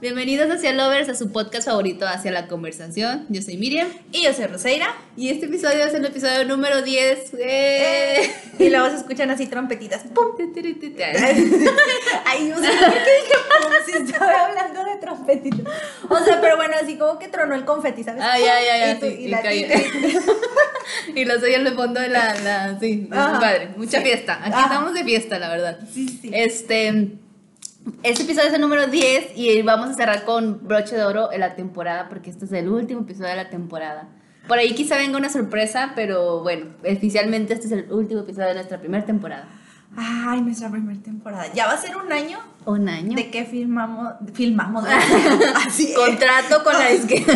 Bienvenidos hacia Lovers, a su podcast favorito Hacia la Conversación. Yo soy Miriam. Y yo soy Roseira. Y este episodio es el episodio número 10. ¡Eh! Y luego se escuchan así trompetitas. ¡Pum! Ay, no sé por qué dije pum si estaba hablando de trompetitas. O sea, pero bueno, así como que tronó el confeti, ¿sabes? Ay, ay, ay, ay. Y, tú- sí, y y la cayó. tita. y lo soy en el fondo de la. la sí, padre. Mucha Sí. fiesta. Aquí Ajá. estamos de fiesta, la verdad. Sí, sí. Este. Este episodio es el número 10 y vamos a cerrar con broche de oro en la temporada porque este es el último episodio de la temporada. Por ahí quizá venga una sorpresa, pero bueno, oficialmente este es el último episodio de nuestra primera temporada. Ay, nuestra primera temporada. Ya va a ser un año Un año. de que filmamos. Filmamos. así. Contrato con la disquera.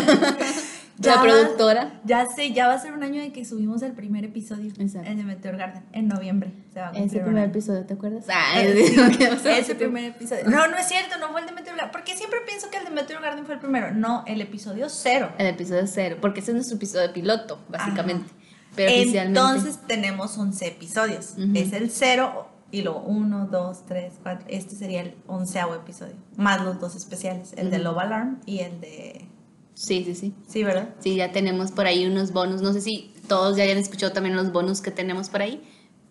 Ya la va- productora. Ya sé, ya va a ser un año de que subimos el primer episodio. Exacto. El de Meteor Garden. En noviembre. Se va a Ese cumplir primer episodio, ¿te acuerdas? Ah, Eh, ese, Ese primer episodio. No, no es cierto, no fue el de Meteor Garden. Porque siempre pienso que el de Meteor Garden fue el primero. No, el episodio cero. El episodio cero, porque ese es nuestro episodio piloto, básicamente. Pero. Entonces tenemos 11 episodios. Es el cero y luego 1, 2, 3, 4. Este sería el onceavo episodio. Más los dos especiales. El de. Love Alarm y el de... Sí, sí, sí. Sí, ¿verdad? Sí, ya tenemos por ahí unos bonus. No sé si todos ya hayan escuchado también los bonus que tenemos por ahí,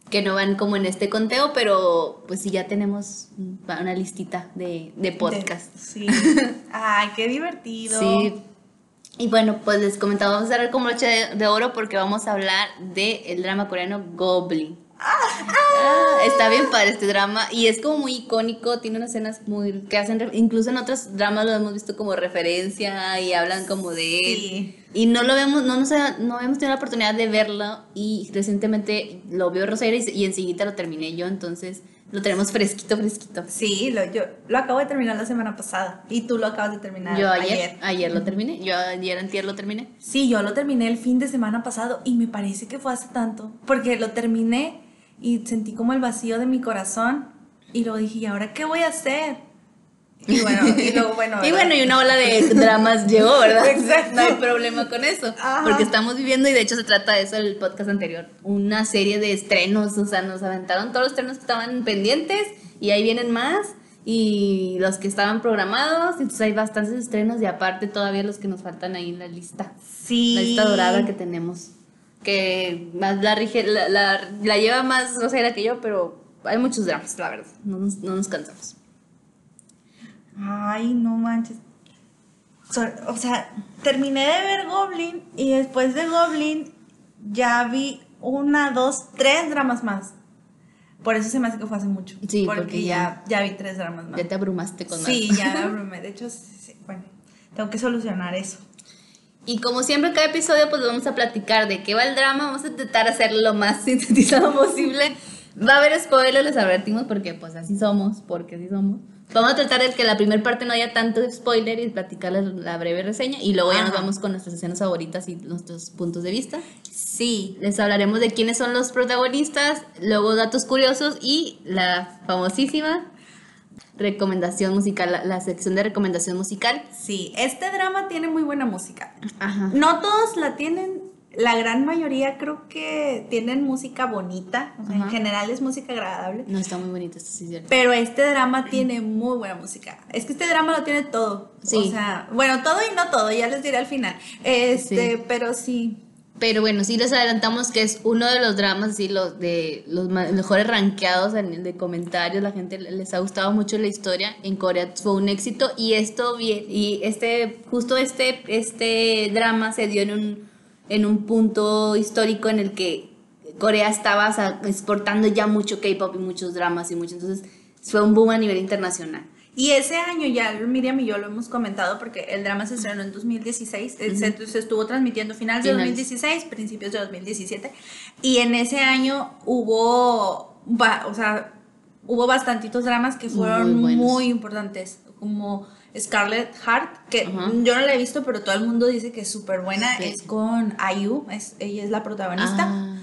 que no van como en este conteo, pero pues sí, ya tenemos una listita de, de podcast. De- sí. Ay, qué divertido. Sí. Y bueno, pues les comentaba, vamos a cerrar con broche de, de oro porque vamos a hablar del el drama coreano Goblin. Ah, está bien padre este drama y es como muy icónico, tiene unas escenas muy que hacen, incluso en otros dramas lo hemos visto como referencia y hablan como de él. Sí. Y no lo vemos, no, nos, no hemos tenido la oportunidad de verlo y recientemente lo vio Rosario y, y enseguida lo terminé yo, entonces lo tenemos fresquito, fresquito. Sí, lo, yo lo acabo de terminar la semana pasada y tú lo acabas de terminar Yo ayer, ayer, lo terminé, yo ayer antier lo terminé. Sí, yo lo terminé el fin de semana pasado y me parece que fue hace tanto, porque lo terminé y sentí como el vacío de mi corazón y luego dije, ¿y ahora qué voy a hacer? Y bueno, y luego bueno. Y bueno, y una ola de dramas llegó, ¿verdad? Exacto. No hay problema con eso. Ajá. Porque estamos viviendo, y de hecho se trata de eso el podcast anterior, una serie de estrenos, o sea, nos aventaron todos los estrenos que estaban pendientes y ahí vienen más. Y los que estaban programados, entonces hay bastantes estrenos y aparte todavía los que nos faltan ahí en la lista. sí. La lista dorada que tenemos. Que más la, rige, la, la, la lleva más Rosaira que yo, pero hay muchos dramas, la verdad. No nos, no nos cansamos. Ay, no manches. So- o sea, terminé de ver Goblin y después de Goblin ya vi una, dos, tres dramas más. Por eso se me hace que fue hace mucho. Sí, porque, porque ya, ya vi tres dramas más. Ya te abrumaste con Sí, más. ya me abrumé. De hecho, sí, sí, bueno, tengo que solucionar eso. Y como siempre, cada episodio, pues vamos a platicar de qué va el drama. Vamos a intentar hacerlo lo más sintetizado posible. Va a haber spoilers, les advertimos, porque pues así somos, porque así somos. Vamos a tratar de que la primera parte no haya tanto spoiler y platicarles la breve reseña. Y luego ya nos vamos con nuestras escenas favoritas y nuestros puntos de vista. Sí. Les hablaremos de quiénes son los protagonistas, luego datos curiosos y la famosísima recomendación musical, la, la sección de recomendación musical. Sí, este drama tiene muy buena música. Ajá. No todos la tienen, la gran mayoría creo que tienen música bonita. o sea, en general es música agradable. No está muy bonito, esto sí es cierto. Pero este drama tiene muy buena música. Es que este drama lo tiene todo. Sí. O sea, bueno, todo y no todo, ya les diré al final. Este, Sí. pero sí. Pero bueno, sí les adelantamos que es uno de los dramas, así, los de los mejores rankeados de comentarios. La gente le- les ha gustado mucho la historia. En Corea fue un éxito y esto y este, justo este, este drama se dio en un, en un punto histórico en el que Corea estaba exportando ya mucho K-pop y muchos dramas y mucho. Entonces fue un boom a nivel internacional. Y ese año ya Miriam y yo lo hemos comentado porque el drama se estrenó en 2016, eh, se, se estuvo transmitiendo finales de Finales. 2016, principios de 2017, y en ese año hubo, o sea, hubo bastantitos dramas que fueron Muy importantes, como Scarlet Heart, que yo no la he visto, pero todo el mundo dice que es súper buena, Sí. es con IU, es, ella es la protagonista. Ah.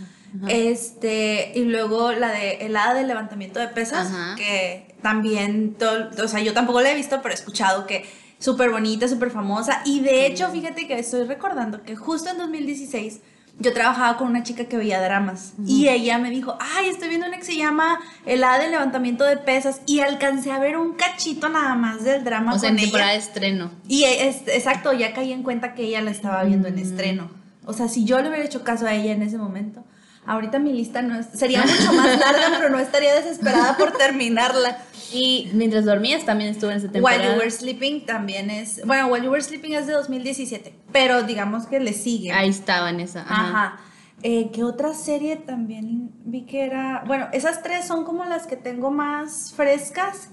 Este, y luego la de el hada del levantamiento de pesas, que también, todo, o sea, yo tampoco la he visto, pero he escuchado que súper bonita, súper famosa. Y de hecho, fíjate que estoy recordando que justo en 2016 yo trabajaba con una chica que veía dramas y ella me dijo, ay, estoy viendo una que se llama El A del levantamiento de pesas y alcancé a ver un cachito nada más del drama O sea, en temporada de ella. estreno. Y es, exacto, ya caí en cuenta que ella la estaba viendo en Mm. estreno. O sea, si yo le hubiera hecho caso a ella en ese momento, ahorita mi lista no es- sería mucho más larga, pero no estaría desesperada por terminarla. Y mientras dormías también estuvo en esa temporada. While You Were Sleeping también es. Bueno, While You Were Sleeping es de 2017, pero digamos que le sigue. Ahí estaba en esa. Ajá. Ajá. Eh, ¿Qué otra serie también vi que era? Bueno, esas tres son como las que tengo más frescas,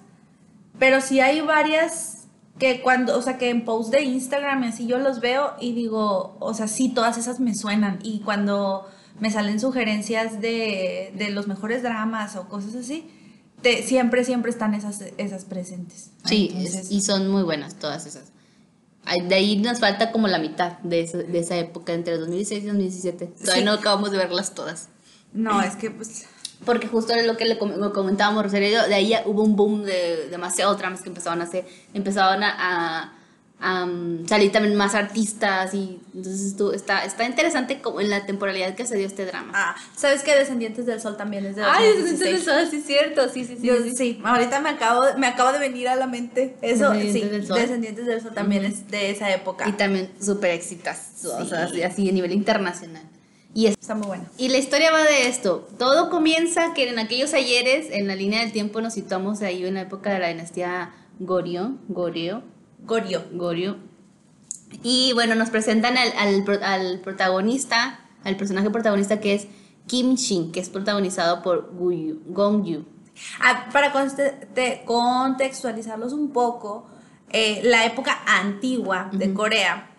pero sí hay varias que cuando, o sea, que en post de Instagram y así yo los veo y digo, o sea, sí, todas esas me suenan. Y cuando me salen sugerencias de, de los mejores dramas o cosas así, te- siempre, siempre están esas, esas presentes. Sí, Entonces, es- y son muy buenas todas esas. De ahí nos falta como la mitad de, eso- de esa época, entre 2016 y 2017. Todavía Sí. no acabamos de verlas todas. no, es que pues... Porque justo era lo que le comentábamos, Rosario de ahí hubo un boom de demasiados dramas que empezaban a hacer, empezaban a, a- a, um, salir también más artistas y entonces está, está interesante como en la temporalidad que se dio este drama. Ah, ¿sabes qué? Descendientes del Sol también es de Ay, 2016. entonces eso sí es cierto, sí, sí, sí. Yo- sí. sí, ahorita me acabo, me acaba de venir a la mente. Eso, Descendientes sí, del Sol. Descendientes del Sol también es de esa época. Y también súper éxitas, o Sí. así, así a nivel internacional. Y es Está muy bueno. Y la historia va de esto. Todo comienza que en aquellos ayeres, en la línea del tiempo, nos situamos ahí en la época de la dinastía Goryeo. Goryeo. Goryeo. Goryeo. Y bueno, nos presentan al, al pro- al protagonista, al personaje protagonista que es Kim Shin, que es protagonizado por Gong Yu. Ah, para contextualizarlos un poco, eh, la época antigua de Corea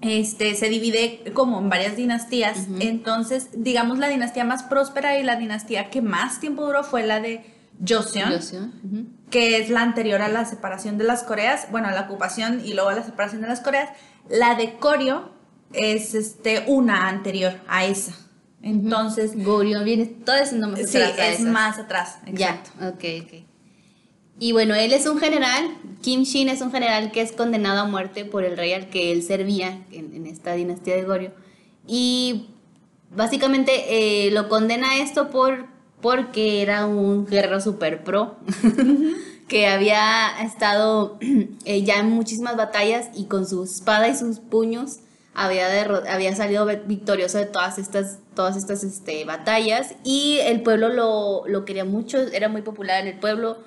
este, se divide como en varias dinastías. Entonces, digamos, la dinastía más próspera y la dinastía que más tiempo duró fue la de Joseon. Joseon, ujú. Que es la anterior a la separación de las Coreas, bueno, a la ocupación y luego a la separación de las Coreas. La de Koryo es este, una anterior a esa. Entonces, Goryeo viene todo ese nombre sí, es más atrás. Ya, Exacto. ok, ok. Y bueno, él es un general, Kim Shin es un general que es condenado a muerte por el rey al que él servía en, en esta dinastía de Goryeo. Y básicamente eh, lo condena a esto por, porque era un guerrero super pro, que había estado eh, ya en muchísimas batallas y con su espada y sus puños había, había salido victorioso de todas estas, todas estas este, batallas y el pueblo lo, lo quería mucho, era muy popular en el pueblo.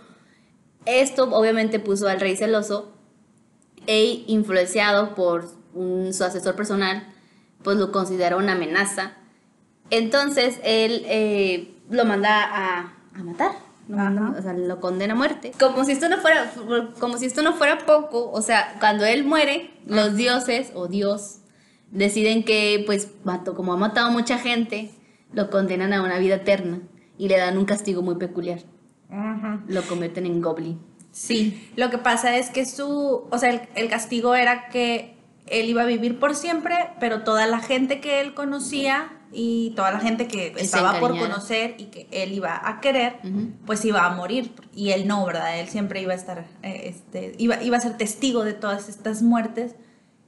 Esto obviamente puso al rey celoso e influenciado por un- su asesor personal, pues lo consideró una amenaza. Entonces él eh, lo manda a, a matar. Lo, manda- o sea, lo condena a muerte. Como si esto no fuera, como si esto no fuera poco, o sea, cuando él muere, los dioses o Dios deciden que, pues, mató, como ha matado mucha gente, lo condenan a una vida eterna y le dan un castigo muy peculiar. Ajá. Lo convierten en goblin. Sí, lo que pasa es que su, o sea, el, el castigo era que él iba a vivir por siempre, pero toda la gente que él conocía y toda la gente que estaba por conocer y que él iba a querer, pues iba a morir. Y él no, ¿verdad? Él siempre iba a estar, eh, este, iba, iba a ser testigo de todas estas muertes.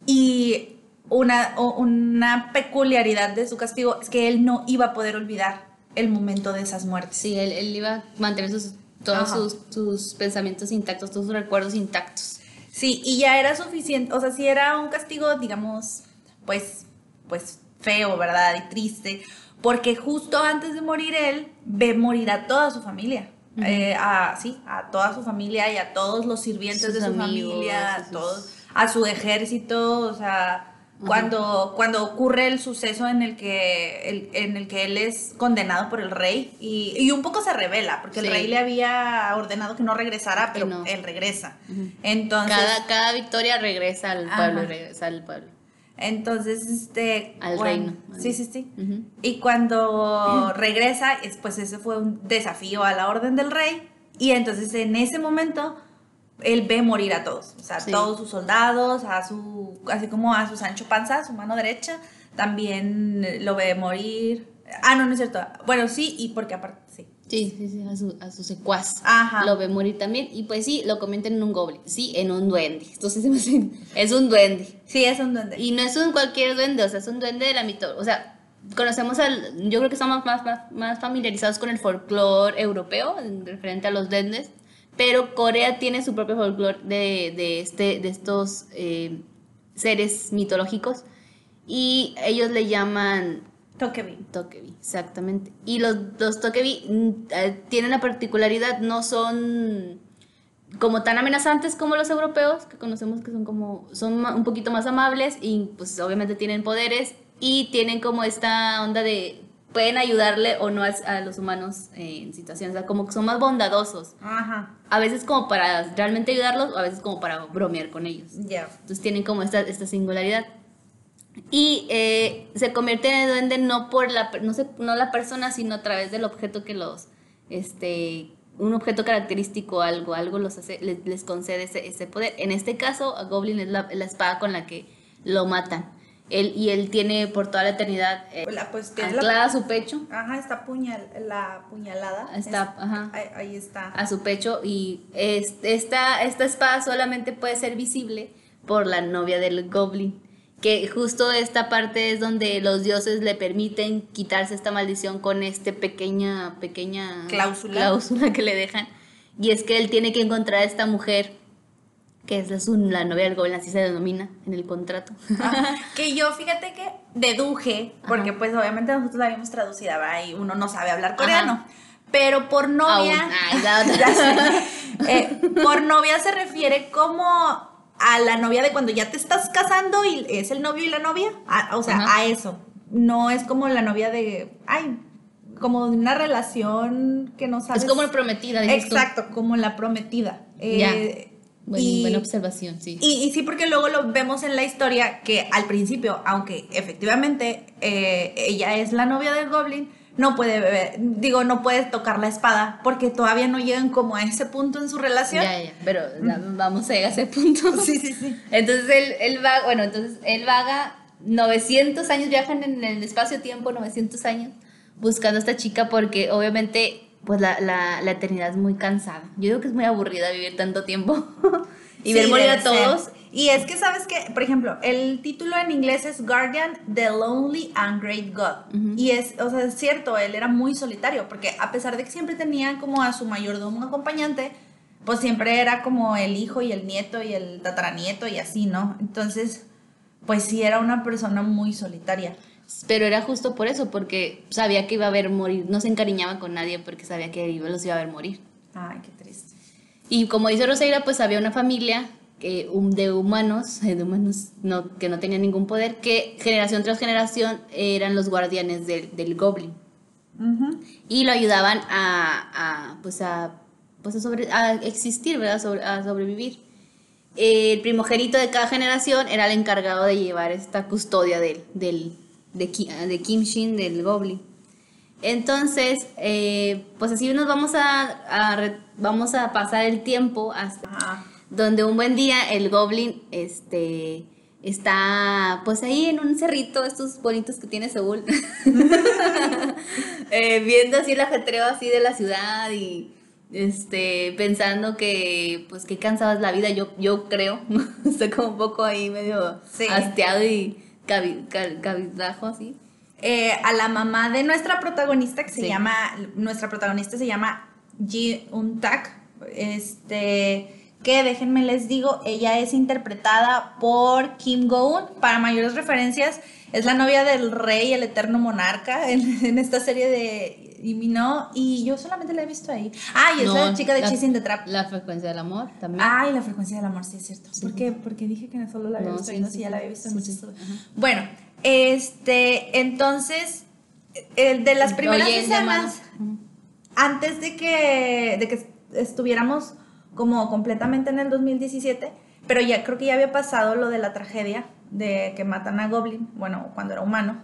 Y una, una peculiaridad de su castigo es que él no iba a poder olvidar el momento de esas muertes. Sí, él, él iba a mantener sus, todos sus, sus pensamientos intactos, todos sus recuerdos intactos. Sí, y ya era suficiente, o sea, si era un castigo, digamos, pues, pues feo, ¿verdad? Y triste, porque justo antes de morir él, ve morir a toda su familia. Eh, a, sí, a toda su familia y a todos los sirvientes Sus de su amigos, familia, a sus- todos, a su ejército, o sea, cuando, cuando ocurre el suceso en el que el- en el que él es condenado por el rey y, y un poco se revela, porque Sí. el rey le había ordenado que no regresara, pero no. él regresa. Entonces, Cada, cada victoria regresa al pueblo, regresa al pueblo. Entonces, este... Al reino. Sí, sí, sí. Y cuando regresa, es, pues ese fue un desafío a la orden del rey. Y entonces en ese momento, él ve morir a todos. O sea, Sí. todos sus soldados, a su, así como a su Sancho Panza, su mano derecha, también lo ve morir. Ah, no, no es cierto. Bueno, sí, y porque aparte, sí. Sí, sí, a su, a su secuaz. Ajá. Lo ve morir también. Y pues sí, lo comentan en un goblin. Sí, en un duende. Entonces se me hace- es un duende. Sí, es un duende. Y no es un cualquier duende, o sea, es un duende de la mitología. O sea, conocemos al, yo creo que estamos más, más, más familiarizados con el folclore europeo, en referente a los duendes, pero Corea tiene su propio folclore de, de, este, de estos eh, seres mitológicos y ellos le llaman Tokebi. Tokebi, exactamente. Y los, los Tokebi mm, eh, tienen la particularidad, no son como tan amenazantes como los europeos, que conocemos que son como, son un poquito más amables y pues obviamente tienen poderes y tienen como esta onda de, pueden ayudarle o no a, a los humanos eh, en situaciones, o sea, como que son más bondadosos. Ajá. A veces como para realmente ayudarlos, o a veces como para bromear con ellos. Ya. Entonces tienen como esta, esta singularidad. Y eh, se convierte en duende no por la, no, sé, no la persona, sino a través del objeto que los, este, un objeto característico, algo, algo los hace, les, les concede ese, ese poder. En este caso, a Goblin es la, la espada con la que lo matan. Él, y él tiene por toda la eternidad eh, La, pues, es la- anclada a su pecho, Ajá, está puñal, la puñalada. Está, Es- ajá. Ahí, ahí está. a su pecho y es- esta, esta espada solamente puede ser visible por la novia del goblin. Que justo esta parte es donde los dioses le permiten quitarse esta maldición con este pequeña, pequeña Cláusula. cláusula que le dejan. Y es que él tiene que encontrar a esta mujer, que es la, su- la novia del goblin, así se denomina en el contrato. Que yo fíjate que deduje, porque pues obviamente nosotros la vimos traducida, ¿va? y uno no sabe hablar coreano. Pero por novia. Ay, la otra. Eh, por novia se refiere como a la novia de cuando ya te estás casando y es el novio y la novia, a- o sea, Ajá. a eso. No es como la novia de, ay, como de una relación que no sabes. es como el prometida, dices tú. Exacto, como la prometida. Ya. Eh, y- buena observación, sí. y, y sí, porque luego lo vemos en la historia que al principio, aunque efectivamente eh, ella es la novia del goblin, no puede beber, digo, no puede tocar la espada porque todavía no llegan como a ese punto en su relación. Ya, ya, pero vamos a llegar a ese punto. Sí, sí, sí. Entonces él, él va, bueno, entonces él vaga 900 años, viajan en el espacio-tiempo 900 años buscando a esta chica porque obviamente pues la, la, la eternidad es muy cansada. Yo digo que es muy aburrida vivir tanto tiempo y ver morir a todos. ser. Y es que, ¿sabes que Por ejemplo, el título en inglés es Guardian, the Lonely and Great God. Y es, o sea, es cierto, él era muy solitario, porque a pesar de que siempre tenía como a su mayordomo acompañante, pues siempre era como el hijo y el nieto y el tataranieto y así, ¿no? Entonces, pues sí, era una persona muy solitaria. Pero era justo por eso, porque sabía que iba a ver morir. No se encariñaba con nadie porque sabía que los iba a ver morir. Ay, qué triste. Y como dice Roseira, pues había una familia que, de humanos, de humanos no, que no tenían ningún poder, que generación tras generación eran los guardianes del, del goblin. Y lo ayudaban a, a, pues a, pues a, sobre- a existir, ¿verdad? Sobre- a sobrevivir. El primogénito de cada generación era el encargado de llevar esta custodia del, del, de, Ki- de Kim Shin, del goblin. Entonces, eh, pues así nos vamos a, vamos a pasar el tiempo hasta. Donde un buen día el goblin este está pues ahí en un cerrito estos bonitos que tiene Seúl Eh, viendo así el ajetreo así de la ciudad y este pensando que pues qué cansada es la vida yo yo creo estoy como un poco ahí medio Sí. hastiado y cabi- ca- cabizbajo así eh, a la mamá de nuestra protagonista, que se Sí. llama, nuestra protagonista se llama Ji Un Tak, este, que déjenme les digo, ella es interpretada por Kim Go-eun, para mayores referencias, es la novia del rey, el eterno monarca, en, en esta serie de Imino, y yo solamente la he visto ahí. Ah, y es la chica de Chasing the Trap. la frecuencia del amor también Ay, la frecuencia del amor, sí es cierto. ¿Por qué? Porque dije que no solo la había No, visto sí, y no, sí, ya sí. la había visto. Sí, sí. Ajá. Bueno, este, entonces, el de las primeras Oye, escenas, antes de que, de que estuviéramos como completamente en el 2017, pero ya creo que ya había pasado lo de la tragedia de que matan a Goblin, bueno, cuando era humano.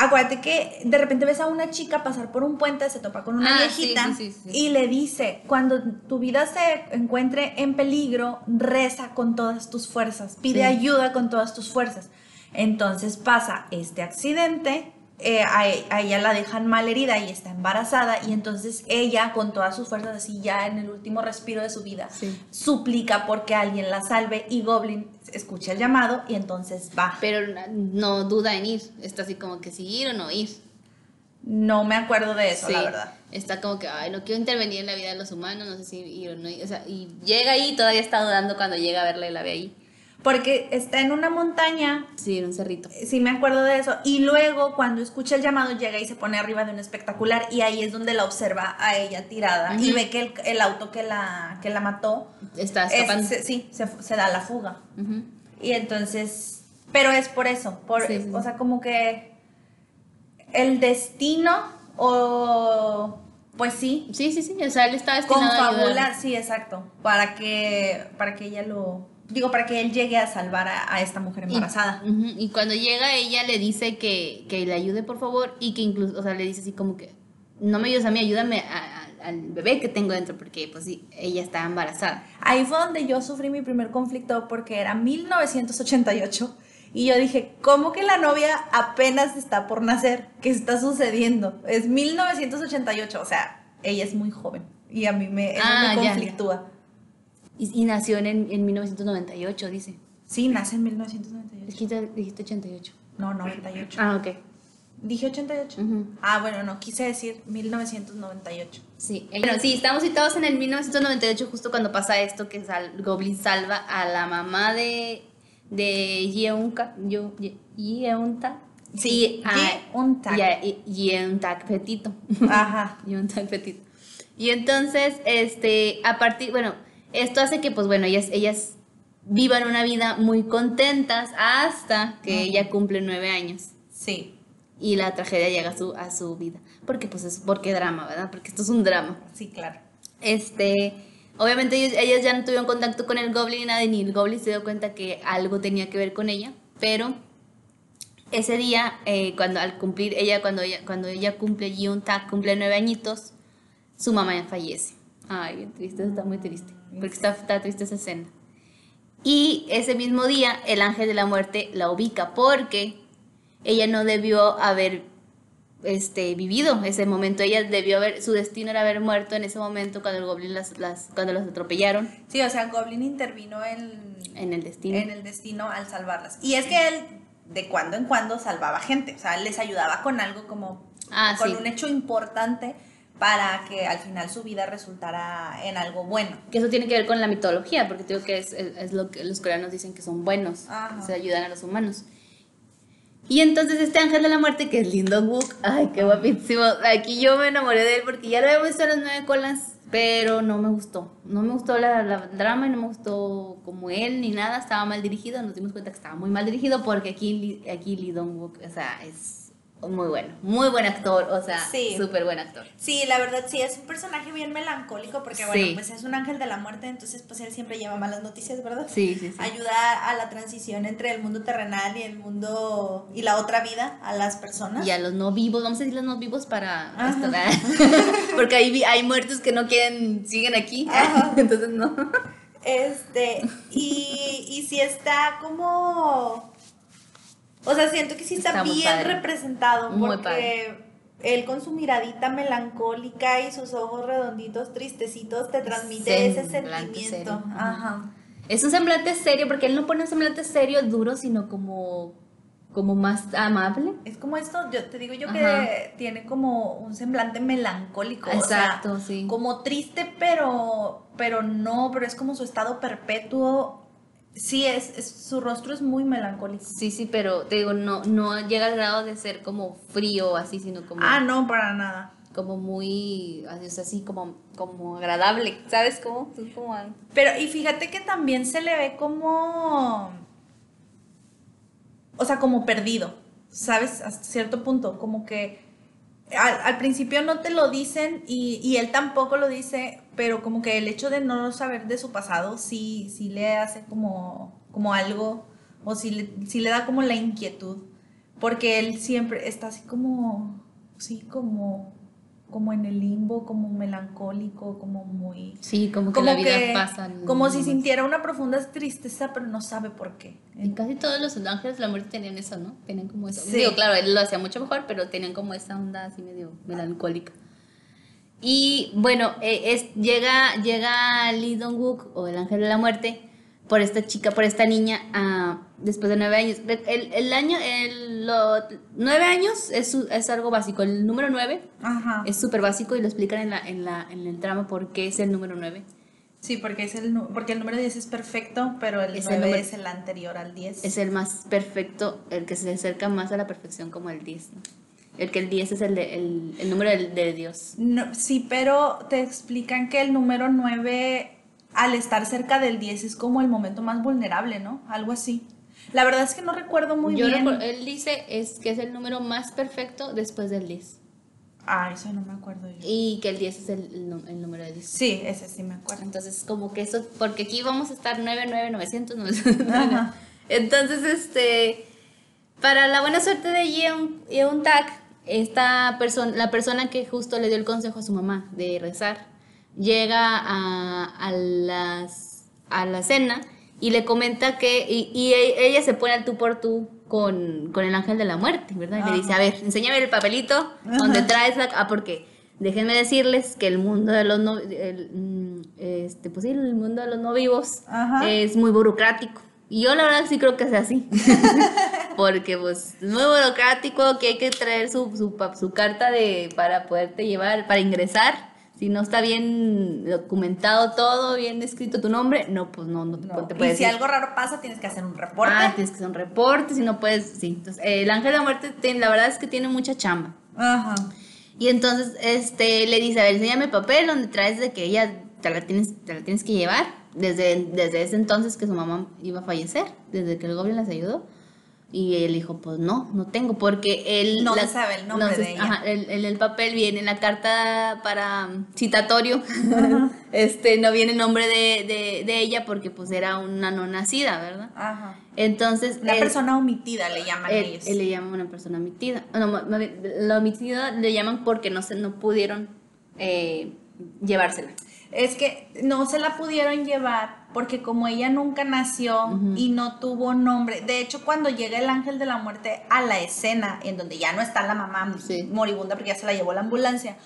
Acuérdate que de repente ves a una chica pasar por un puente, se topa con una Ah, viejita sí, sí, sí. y le dice, cuando tu vida se encuentre en peligro, reza con todas tus fuerzas, pide ayuda con todas tus fuerzas. Entonces pasa este accidente eh, a, a ella la dejan mal herida y está embarazada y entonces ella con todas sus fuerzas así ya en el último respiro de su vida Sí. suplica porque alguien la salve y Goblin escucha el llamado y entonces va. Pero no duda en ir. Está así como que si ir o no ir. No me acuerdo de eso, Sí. la verdad. Está como que, ay, no quiero intervenir en la vida de los humanos, no sé si ir o no ir. O sea, y llega ahí y todavía está dudando cuando llega a verla y la ve ahí. Porque está en una montaña Sí, en un cerrito. Sí, me acuerdo de eso. Y luego, cuando escucha el llamado, llega y se pone arriba de un espectacular. Y ahí es donde la observa a ella tirada. Y ve que el, el auto que la, que la mató, Está es- escapando. se- sí, se, se da la fuga. Y entonces, pero es por eso. Por, Sí, sí. O sea, como que el destino o... Pues sí, Sí, sí, sí. O sea, él está destinado a ayudar. confabular, sí, exacto. Para que, para que ella lo... Digo, para que él llegue a salvar a, a esta mujer Y- embarazada. ujú, Y, cuando llega ella le dice que, que le ayude por favor y que incluso, o sea, le dice así como que no me ayudes a mí, ayúdame a- a- al bebé que tengo dentro porque pues sí, ella está embarazada. Ahí fue donde yo sufrí mi primer conflicto porque era 1988 y yo dije, ¿cómo que la novia apenas está por nacer? ¿Qué está sucediendo? Es 1988, o sea, ella es muy joven y a mí me, eso Ah, me ya, conflictúa. Y, y nació en, en 1998, dice. Sí, nace en Es 1998. que te- dijiste 88. No, 98. Ah, ok. Dije 88. Ujú. Ah, bueno, no, quise decir 1998. Sí, bueno, sí, estamos situados en el 1998 justo cuando pasa esto que sal- Goblin salva a la mamá de de Yeunka, Yo- Ye- Yeunta. Sí, a- Yeuntak. y a- y- Yeuntak Petito. Ajá. Yeuntak Petito. Y entonces, este, a partir, bueno, esto hace que, pues bueno, ellas, ellas vivan una vida muy contentas hasta que ella cumple nueve años Sí, y la tragedia llega a su, a su vida. Porque, pues, es porque drama, ¿verdad? Porque esto es un drama. sí, claro. Este, obviamente ellos- ellas ya no tuvieron contacto con el Goblin ni nada, ni el Goblin se dio cuenta que algo tenía que ver con ella, pero ese día, eh, cuando al cumplir, ella, cuando ella, cuando ella cumple, Yun Tak cumple nueve añitos, su mamá ya fallece. Ay, bien triste, está muy triste, porque está, está triste esa escena. Y ese mismo día, el ángel de la muerte la ubica, porque ella no debió haber este, vivido ese momento. Ella debió haber, su destino era haber muerto en ese momento cuando el goblin las, las cuando los atropellaron Sí, o sea, Goblin intervino en, en el destino. en el destino al salvarlas. Y es que él de cuando en cuando salvaba gente, o sea, les ayudaba con algo como Ah, con sí. un hecho importante para que al final su vida resultara en algo bueno. Que eso tiene que ver con la mitología, porque creo que es, es- es lo que los coreanos dicen que son buenos, se ayudan a los humanos. Y entonces este ángel de la muerte, que es Lindo Wook, ay, qué guapísimo. Aquí yo me enamoré de él porque ya lo había visto en las nueve colas, pero no me gustó. No me gustó la, la drama y no me gustó como él ni nada. Estaba mal dirigido. Nos dimos cuenta que estaba muy mal dirigido porque aquí, aquí Lee Dong Wook, o sea, es muy bueno. Muy buen actor, o sea, Sí. súper buen actor. Sí, la verdad sí, es un personaje bien melancólico porque Sí. bueno, pues es un ángel de la muerte, entonces pues él siempre lleva malas noticias, ¿verdad? Sí, sí, sí. Ayuda a la transición entre el mundo terrenal y el mundo y la otra vida a las personas. Y a los no vivos, vamos a decir los no vivos para esto, porque hay, hay muertos que no quieren, siguen aquí, Ajá. entonces no. Este, y, y sí está como. O sea, siento que sí está, bien padre. representado. Muy porque padre. él con su miradita melancólica y sus ojos redonditos, tristecitos, te transmite ese sentimiento. Ajá. Es un semblante serio, porque él no pone un semblante serio, duro, sino como, como más amable. Es como esto, yo te digo yo que tiene como un semblante melancólico. Exacto, o sea, sí. Como triste, pero, pero no, pero es como su estado perpetuo. Sí, es, es- su rostro es muy melancólico. Sí, sí, pero te digo, no, no llega al grado de ser como frío así, sino como, Ah, no, para nada. como muy, así, o sea, así como, como agradable, ¿sabes cómo? Como, Pero, y fíjate que también se le ve como. O sea, como perdido, ¿sabes? Hasta cierto punto. Como que al, al principio no te lo dicen y, y él tampoco lo dice, pero como que el hecho de no saber de su pasado sí, sí le hace como, como algo, o sí le, sí le da como la inquietud. Porque él siempre está así como. Sí, como. Como en el limbo, como melancólico, como muy... Sí, como que la vida pasa. Como si sintiera una profunda tristeza, pero no sabe por qué. Y casi todos los ángeles de la muerte tenían eso, ¿no? Tenían como eso. Digo, claro, él lo hacía mucho mejor, pero tenían como esa onda así medio melancólica. Y bueno, eh, es, llega, llega Lee Dong-wook, o el ángel de la muerte, por esta chica, por esta niña, uh, después de nueve años. El, el año, el, los nueve años es, es, algo básico. El número nueve es súper básico y lo explican en, la, en, la, en el trama por qué es el número nueve. Sí, porque, es el, porque el número 10 es perfecto, pero el es 9 el es el anterior al 10. Es el más perfecto, el que se acerca más a la perfección como el 10. El que el 10 es el, el, el número de, de Dios. No, sí, pero te explican que el número 9 al estar cerca del 10 es como el momento más vulnerable, ¿no? Algo así. La verdad es que no recuerdo muy bien. él dice es que es el número más perfecto después del 10. Ah, eso no me acuerdo yo. Y que el 10 es el, el, número de 10. Sí, ese sí me acuerdo. Entonces, como que eso, porque aquí vamos a estar 99900, 900. Ajá. Entonces, este, para la buena suerte de Yeon, Yeon Tak, esta persona, la persona que justo le dio el consejo a su mamá de rezar, llega a, a, las, a la cena y le comenta que, y, ella se pone al tú por tú con, con, el ángel de la muerte, ¿verdad? Y le dice, a ver, enséñame el papelito donde traes la... Ah, porque déjenme decirles que el mundo de los no, mm, este, pues sí, el mundo de los no vivos es muy burocrático. Y yo la verdad sí creo que sea así. Porque pues es muy burocrático que hay que traer su, su, su carta de, para poderte llevar, para ingresar si no está bien documentado todo, bien escrito tu nombre, no, pues no, no, te puedes. Y si algo raro pasa, tienes que hacer un reporte. Ah, tienes que hacer un reporte, si no puedes, sí. Entonces, el ángel de la muerte, la verdad es que tiene mucha chamba. Ajá. Y entonces, este, le dice, a ver, enséñame el papel donde traes de que ella te la tienes, te la tienes que llevar. Desde, desde ese entonces que su mamá iba a fallecer, desde que el goblin las ayudó. Y él dijo, pues no, no tengo, porque él... No sabe el nombre de ella. Ajá, el, el, papel viene, en la carta para citatorio, este, no viene el nombre de, de, de, ella porque pues era una no nacida, ¿verdad? Ajá. Entonces... La persona omitida le llaman ellos. Él le llama una persona omitida. No, la omitida le llaman porque no, se, no pudieron eh, llevársela. Es que no se la pudieron llevar porque como ella nunca nació y no tuvo nombre, de hecho cuando llega el ángel de la muerte a la escena en donde ya no está la mamá moribunda porque ya se la llevó la ambulancia,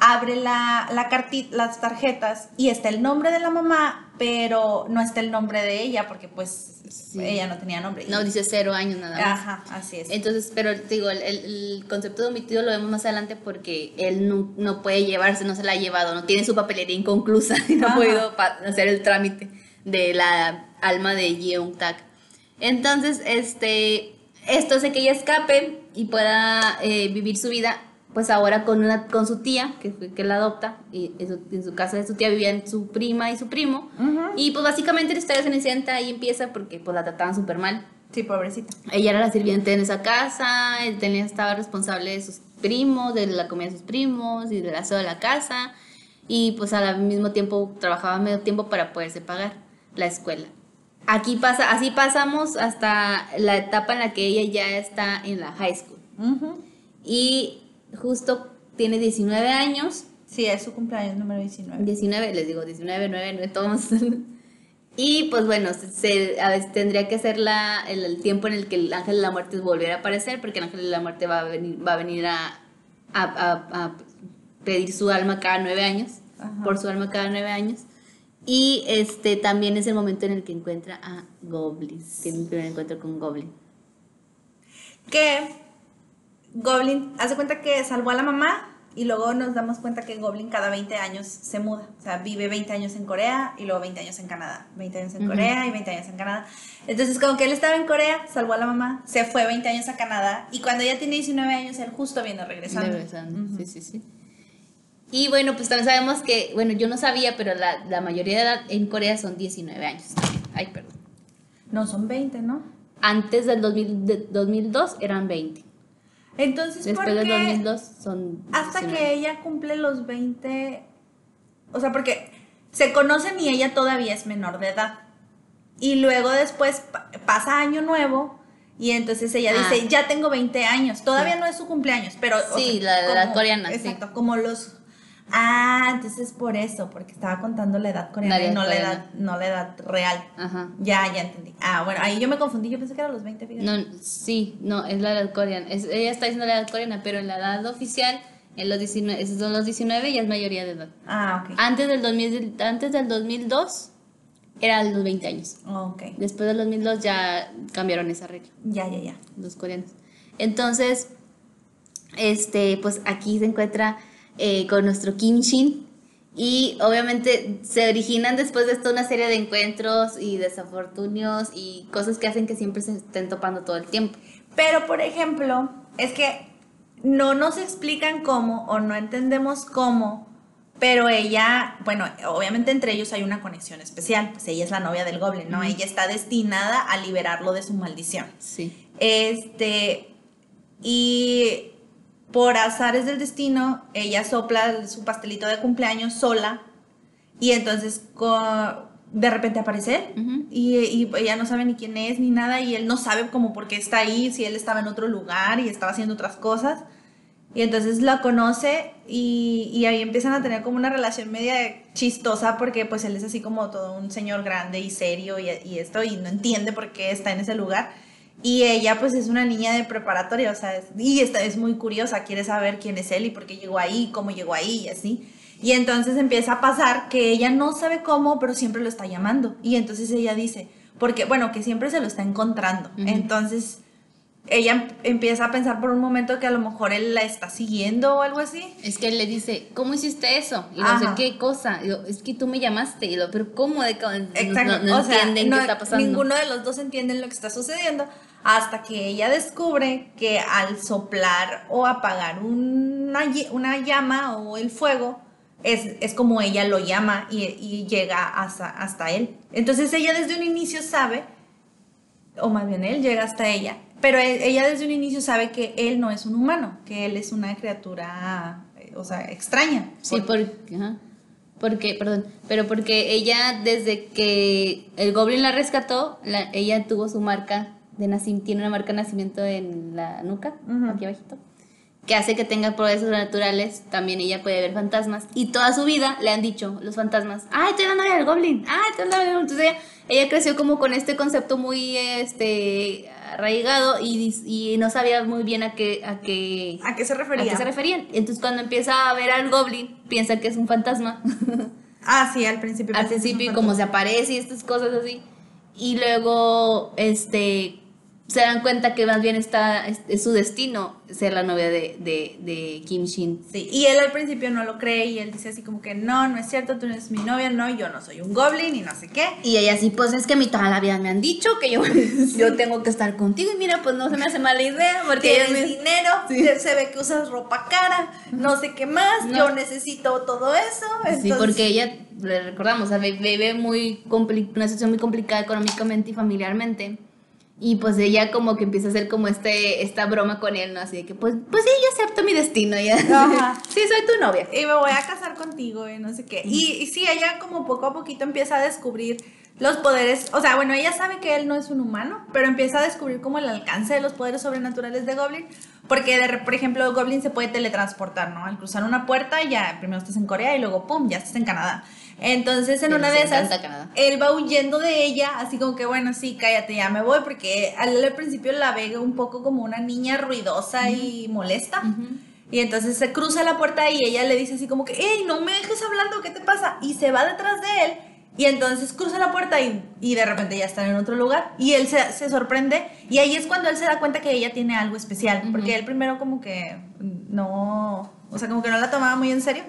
abre la, la las tarjetas y está el nombre de la mamá, pero no está el nombre de ella porque pues ella no tenía nombre. No, dice cero años nada más. Ajá, así es. Entonces, pero digo, el, el, concepto de omitido lo vemos más adelante porque él no, no, puede llevarse, no se la ha llevado, no tiene su papelería inconclusa y no ha podido hacer el trámite de la alma de Yeon Tak. Entonces, este, esto hace que ella escape y pueda eh, vivir su vida pues ahora con, una, con su tía, que, que la adopta, y en su, casa de su tía vivían su prima y su primo, y pues básicamente la historia de Cenicienta ahí empieza porque pues la trataban súper mal. Sí, pobrecita. Ella era la sirviente en esa casa, él tenía, estaba responsable de sus primos, de la comida de sus primos y del aseo de la casa, y pues al mismo tiempo trabajaba medio tiempo para poderse pagar la escuela. Aquí pasa, así pasamos hasta la etapa en la que ella ya está en la high school. Y justo tiene 19 años. Sí, es su cumpleaños número 19. 19, les digo, 19, 9, 9, todos. y pues bueno, se, a veces tendría que ser la, el, tiempo en el que el ángel de la muerte volviera a aparecer, porque el ángel de la muerte va a venir, va a, venir a, a, pedir su alma cada nueve años, por su alma cada nueve años. Y este también es el momento en el que encuentra a Goblin, tiene un primer encuentro con Goblin. Que Goblin, hace cuenta que salvó a la mamá y luego nos damos cuenta que Goblin cada 20 años se muda. O sea, vive 20 años en Corea y luego 20 años en Canadá. 20 años en Corea y 20 años en Canadá. Entonces, como que él estaba en Corea, salvó a la mamá, se fue 20 años a Canadá y cuando ella tiene 19 años, él justo viene regresando. Regresando, sí, sí, sí. Y bueno, pues también sabemos que, bueno, yo no sabía, pero la, la mayoría de edad en Corea son 19 años. Ay, perdón. No, son 20, ¿no? Antes del 2000, 2002 eran 20. Entonces, después del 2002 son... Hasta que ella cumple los 20... O sea, porque se conocen y ella todavía es menor de edad. Y luego después pasa año nuevo Y entonces ella Ah. dice, ya tengo 20 años. Todavía no es su cumpleaños, pero... o Sí, sea, la- la como- coreana, sí. Exacto, como los... Ah, entonces por eso, porque estaba contando la edad coreana edad no la edad, no la edad real. Ajá. Ya, ya entendí. Ah, bueno, ahí yo me confundí, yo pensé que eran los 20, fíjate. No, sí, no, es la edad coreana. Es- ella está diciendo la edad coreana, pero en la edad oficial, en los 19, esos son los 19 ya es mayoría de edad. Ah, ok. Antes del, 2000, antes del 2002 eran los 20 años. Ok. Después del 2002 ya cambiaron esa regla, Ya, ya, ya. los coreanos. Entonces, este, pues aquí se encuentra eh, con nuestro Kim Shin. Y obviamente se originan después de esto una serie de encuentros y desafortunios y cosas que hacen que siempre se estén topando todo el tiempo. Pero, por ejemplo, es que no nos explican cómo o no entendemos cómo, pero ella, bueno, obviamente entre ellos hay una conexión especial, pues ella es la novia del Goblin, ¿no? Ella está destinada a liberarlo de su maldición. Sí. Este, y por azares del destino, ella sopla su pastelito de cumpleaños sola y entonces de repente aparece él. Ujú. Y, y ella no sabe ni quién es ni nada y él no sabe como por qué está ahí, si él estaba en otro lugar y estaba haciendo otras cosas. Y entonces la conoce y, y ahí empiezan a tener como una relación media chistosa porque pues él es así como todo un señor grande y serio y, y esto y no entiende por qué está en ese lugar. Y ella pues es una niña de preparatoria, o sea, es- y esta es muy curiosa, quiere saber quién es él y por qué llegó ahí, cómo llegó ahí y así. Y entonces empieza a pasar que ella no sabe cómo, pero siempre lo está llamando. Y entonces ella dice, porque bueno, que siempre se lo está encontrando. Entonces ella em- empieza a pensar por un momento que a lo mejor él la está siguiendo o algo así. Es que él le dice, ¿cómo hiciste eso? Y no Ajá. sé qué cosa. Y yo, es que tú me llamaste. Y pero ¿cómo? De, Exacto. No, no o sea, entienden no- qué está pasando. Ninguno de los dos entienden lo que está sucediendo hasta que ella descubre que al soplar o apagar una, una llama o el fuego, es, es como ella lo llama y, y llega hasta, hasta él. Entonces ella desde un inicio sabe, o más bien él llega hasta ella, pero e- ella desde un inicio sabe que él no es un humano, que él es una criatura, eh, o sea, extraña. Sí, porque, ajá. porque, perdón, pero porque ella desde que el Goblin la rescató, la- ella tuvo su marca de nacimiento, tiene una marca de nacimiento en la nuca, aquí abajito, que hace que tenga poderes sobrenaturales, también ella puede ver fantasmas, y toda su vida le han dicho los fantasmas, ay, la novia del Goblin, ay, novia del Goblin". Entonces ella, ella creció como con este concepto muy, este, arraigado y, y no sabía muy bien a qué, a qué, ¿A qué se ¿A refería? qué se referían? Entonces cuando empieza a ver al goblin, piensa que es un fantasma. Ah, sí, al principio. al principio como se aparece y estas cosas así. Y luego, este, se dan cuenta que más bien está, es, es su destino ser la novia de, de, de Kim Shin. Sí, y él al principio no lo cree y él dice así como que no, no es cierto, tú no eres mi novia, no, yo no soy un goblin y no sé qué. Y ella así, pues es que a mí toda la vida me han dicho que yo, yo tengo que estar contigo. Y mira, pues no se me hace mala idea, porque Tienes me... dinero, Sí. se- ve que usas ropa cara, no sé qué más, No. yo necesito todo eso. Sí, entonces- porque ella, le recordamos, o sea, vive muy una situación muy complicada económicamente y familiarmente. Y pues ella como que empieza a hacer como este, esta broma con él, ¿no? Así de que, pues, pues sí, yo acepto mi destino, ya. Ajá. sí, soy tu novia. Y me voy a casar contigo y no sé qué. Y, y sí, ella como poco a poquito empieza a descubrir los poderes, o sea, bueno, ella sabe que él no es un humano, pero empieza a descubrir como el alcance de los poderes sobrenaturales de Goblin, porque de por ejemplo Goblin se puede teletransportar, ¿no? Al cruzar una puerta ya primero estás en Corea y luego pum, ya estás en Canadá. Entonces en una de esas Canadá. él va huyendo de ella, así como que bueno, sí, cállate, ya me voy, porque al, al principio la ve un poco como una niña ruidosa y molesta. Y entonces se cruza la puerta y ella le dice así como que, hey, no me dejes hablando, ¿qué te pasa? Y se va detrás de él. Y entonces cruza la puerta y, y de repente ya están en otro lugar. Y él se, se sorprende. Y ahí es cuando él se da cuenta que ella tiene algo especial. Porque él primero como que no... O sea, como que no la tomaba muy en serio.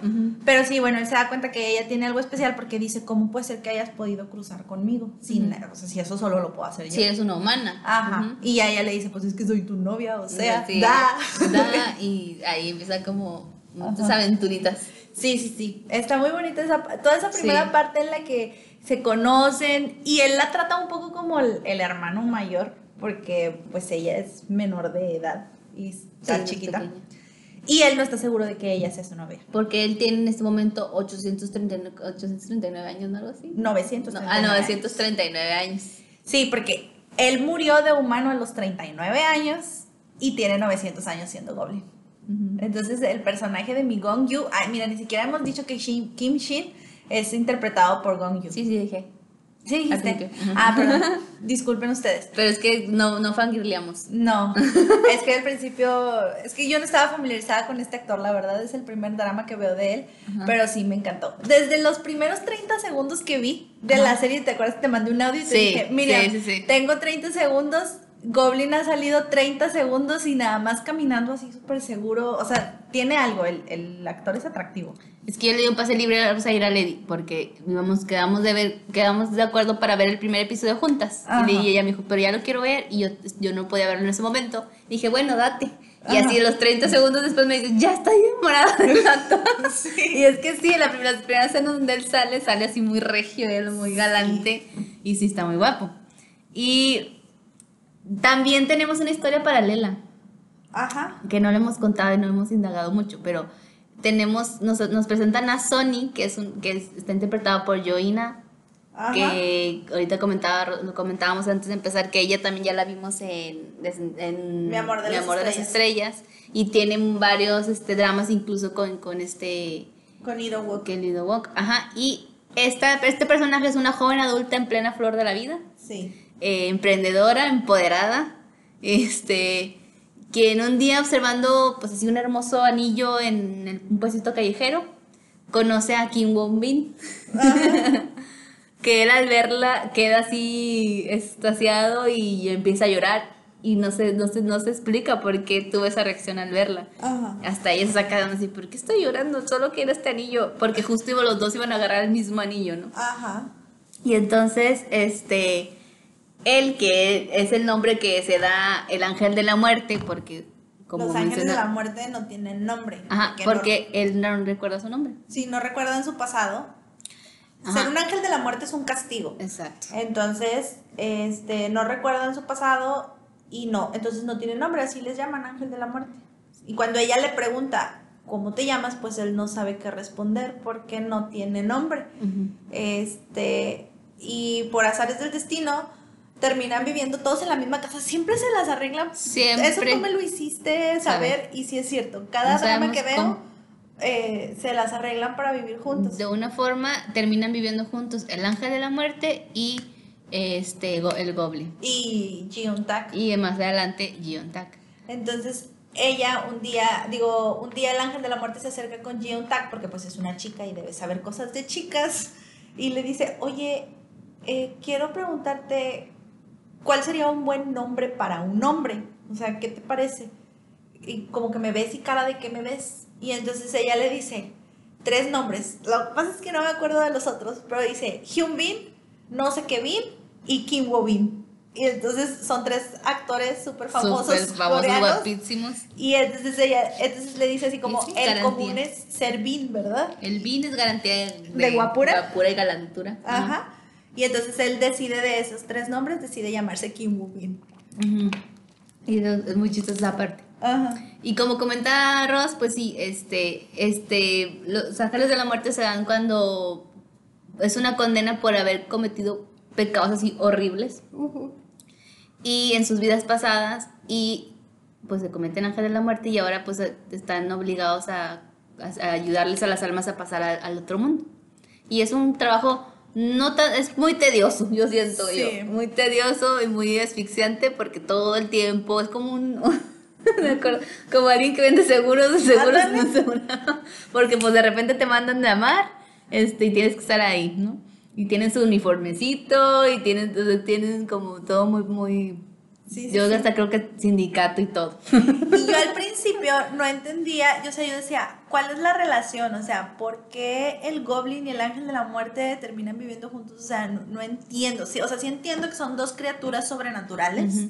Pero sí, bueno, él se da cuenta que ella tiene algo especial porque dice, ¿cómo puede ser que hayas podido cruzar conmigo? Sin, Ujú. O sea, si eso solo lo puedo hacer yo. Si eres una humana. Ajá. Y a ella le dice, pues es que soy tu novia, o sea, Sí, da. da, y ahí empieza como Ajá. aventuritas. Sí, sí, sí. Está muy bonita esa, toda esa primera Sí. parte en la que se conocen y él la trata un poco como el, el hermano mayor porque pues ella es menor de edad y está Sí, es chiquita. pequeña. Y él no está seguro de que ella sea su novia. Porque él tiene en este momento 839, 839 años, ¿no? Algo así. No, 900. ah, 939 años. Sí, porque él murió de humano a los 39 años y tiene 900 años siendo Goblin. Entonces, el personaje de mi Gong Yu, ay, mira, ni siquiera hemos dicho que Shin- Kim Shin es interpretado por Gong Yu. Sí, sí, dije. Sí, dijiste. Que. Ah, perdón. Disculpen ustedes. Pero es que no, no fangirleamos. No, es que al principio, es que yo no estaba familiarizada con este actor, la verdad es el primer drama que veo de él, pero sí me encantó. Desde los primeros 30 segundos que vi de la serie, ¿te acuerdas te mandé un audio y te Sí, dije, mira, sí, sí, sí. tengo 30 segundos, Goblin ha salido 30 segundos y nada más caminando así súper seguro, o sea, tiene algo, el, el actor es atractivo. Es que yo le di un pase libre a ir a Lady porque íbamos, quedamos de ver, quedamos de acuerdo para ver el primer episodio juntas. Ajá. Y, y ella me dijo, pero ya lo quiero ver. Y yo, yo no podía verlo en ese momento. dije, bueno, date. Y Ajá. así los 30 segundos después me dice, ya estoy enamorada del actor. Y es que sí, en la primera, las primeras escenas donde él sale, sale así muy regio, él muy galante. Y sí, está muy guapo. Y también tenemos una historia paralela Ajá. que no le hemos contado y no hemos indagado mucho, pero tenemos, nos, nos presentan a Sony, que es un, que es- está interpretado por Joina, Ajá. que ahorita comentaba, lo comentábamos antes de empezar, que ella también ya la vimos en, en Mi amor de las las estrellas, y tiene varios este, dramas incluso con, con este Con Ido Walk. que Lido Walk, ajá, y esta, este personaje es una joven adulta en plena flor de la vida, Sí. Eh, emprendedora, empoderada, este, que en un día observando pues así un hermoso anillo en el, un puestito callejero, conoce a Kim Won Bin, que él al verla queda así extasiado y empieza a llorar y no se, no se, no se explica por qué tuvo esa reacción al verla. Ajá. Hasta ella se saca de así, ¿por qué estoy llorando? Solo quiero este anillo, porque justo los dos iban a agarrar el mismo anillo, ¿no? Ajá. Y entonces, este, él que es el nombre que se da el ángel de la muerte, porque como Los ángeles de la muerte no tienen nombre. Ajá, no- porque él no recuerda su nombre. si no recuerdan su pasado, Ajá. ser un ángel de la muerte es un castigo. Exacto. Entonces, este, no recuerdan su pasado y no, entonces no tienen nombre, así les llaman ángel de la muerte. Y cuando ella le pregunta, ¿cómo te llamas? Pues él no sabe qué responder porque no tiene nombre. Este, y por azares del destino, terminan viviendo todos en la misma casa. Siempre se las arreglan. Siempre. Eso tú me lo hiciste saber y sí es cierto. Cada No drama que veo, eh, se las arreglan para vivir juntos. De una forma terminan viviendo juntos el ángel de la muerte y este el goblin. Y Jiun Tak. Y más adelante Gion Tak. Entonces, ella un día, digo, un día el ángel de la muerte se acerca con Jeon Tak, porque pues es una chica y debe saber cosas de chicas, y le dice, oye, eh, quiero preguntarte, ¿cuál sería un buen nombre para un hombre? O sea, ¿qué te parece? Y como que me ves y cara de que me ves. Y entonces ella le dice, tres nombres. Lo que pasa es que no me acuerdo de los otros, pero dice Hyun Bin, no sé qué Bin y Kim Wo Bin. Y entonces son tres actores súper famosos, Súper famosos, guapísimos. Y entonces ella, entonces le dice así como, Sí, el garantía. común es ser Bin, ¿verdad? El bin es garantía de, ¿De guapura? guapura y galantura. Ajá. Y entonces él decide de esos tres nombres, decide llamarse Kim Woo Bin. Ujú. Y eso es muy chistosa esa parte. Ajá. Y como comentaba Ross, pues sí, este, este, los ángeles de la muerte se dan cuando es una condena por haber cometido pecados así horribles y en sus vidas pasadas y pues se cometen ángeles de la muerte y ahora pues están obligados a, a- a ayudarles a las almas a pasar a- al otro mundo. Y es un trabajo no tan, es muy tedioso, yo siento Sí. yo, muy tedioso y muy asfixiante porque todo el tiempo es como un me acuerdo, como alguien que vende seguros, seguros no asegurados, porque pues de repente te mandan de amar, este y tienes que estar ahí, ¿no? Y tienen su uniformecito y tienen entonces tienen como todo muy muy Sí, sí, yo sí. hasta creo que sindicato y todo. Y yo al principio no entendía, yo, o sea, yo decía, ¿cuál es la relación? O sea, ¿por qué el goblin y el ángel de la muerte terminan viviendo juntos? O sea, no, no entiendo. Sí, o sea, sí entiendo que son dos criaturas sobrenaturales,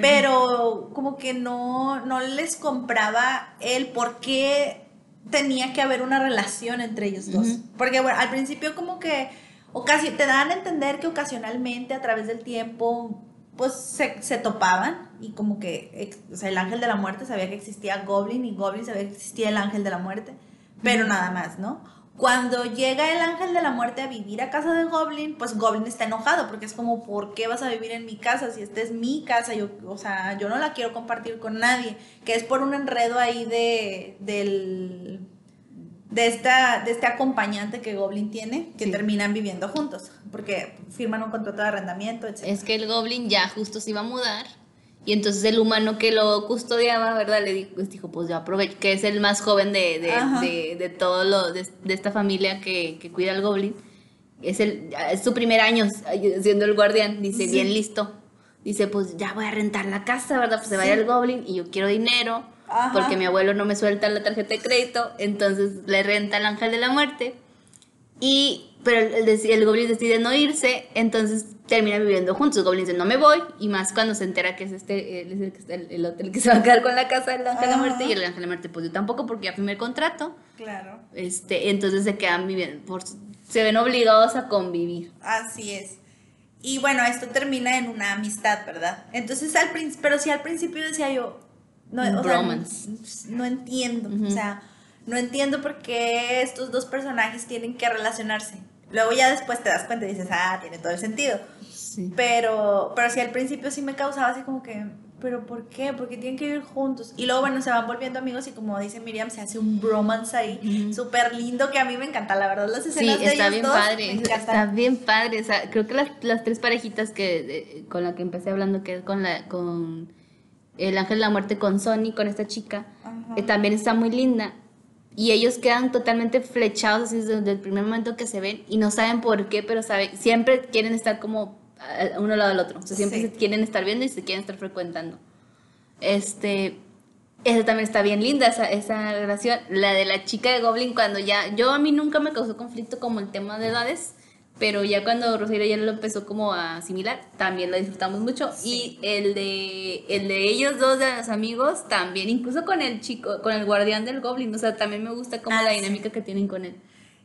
pero como que no, no les compraba el por qué tenía que haber una relación entre ellos dos. Porque, bueno, al principio como que ocasi- te dan a entender que ocasionalmente a través del tiempo pues se, se topaban y como que o sea, el ángel de la muerte sabía que existía Goblin y Goblin sabía que existía el ángel de la muerte, pero nada más, ¿no? Cuando llega el ángel de la muerte a vivir a casa de Goblin, pues Goblin está enojado porque es como, ¿por qué vas a vivir en mi casa si esta es mi casa? Yo, o sea, yo no la quiero compartir con nadie. Que es por un enredo ahí de, del, de, esta, de este acompañante que Goblin tiene, que Sí. terminan viviendo juntos, porque firman un contrato de arrendamiento, etc. Es que el goblin ya justo se iba a mudar y entonces el humano que lo custodiaba, ¿verdad? Le dijo, pues, dijo pues yo aprovecho, que es el más joven de, de, de, de todo lo, de, esta familia que, que cuida al goblin. Es, el, es su primer año siendo el guardián, dice, Sí. bien listo. Dice, pues ya voy a rentar la casa, ¿verdad? Pues se Sí. el goblin y yo quiero dinero Ajá. porque mi abuelo no me suelta la tarjeta de crédito, entonces le renta al ángel de la muerte. Y, pero el, el goblin decide no irse, entonces terminan viviendo juntos. El goblin dice, no me voy, y más cuando se entera que es este, el, que está- el, el hotel que se va a quedar con la casa del ángel de la muerte, y el ángel de la muerte, pues yo tampoco, porque ya firmé el contrato. Claro. Este, entonces se quedan viviendo, por, se ven obligados a convivir. Así es. Y bueno, esto termina en una amistad, ¿verdad? Entonces, al principio, pero si al principio decía yo, no, o sea, no entiendo, o sea, no entiendo por qué estos dos personajes tienen que relacionarse. Luego ya después te das cuenta y dices, ah, tiene todo el sentido. Sí. Pero, pero sí al principio sí me causaba así como que, ¿pero por qué? Porque tienen que vivir juntos. Y luego, bueno, se van volviendo amigos y como dice Miriam, se hace un bromance ahí, súper lindo, que a mí me encanta, la verdad, las Sí, escenas de está ellos bien dos padre, me está bien padre. O sea, creo que las, las tres parejitas que de- con la que empecé hablando, que es con la con el ángel de la muerte, con Sony, con esta chica, eh, también está muy linda. Y ellos quedan totalmente flechados así desde el primer momento que se ven y no saben por qué, pero saben, siempre quieren estar como a uno al lado del otro. O sea, siempre Sí. se quieren estar viendo y se quieren estar frecuentando. Este, esa también está bien linda, esa, esa relación. La de la chica de Goblin, cuando ya. Yo a mí nunca me causó conflicto como el tema de edades, pero ya cuando Rosario ya lo empezó como a asimilar, también lo disfrutamos mucho. Sí. Y el de, el de ellos dos, de los amigos, también, incluso con el chico, con el guardián del Goblin. O sea, también me gusta como Ah, la sí. dinámica que tienen con él.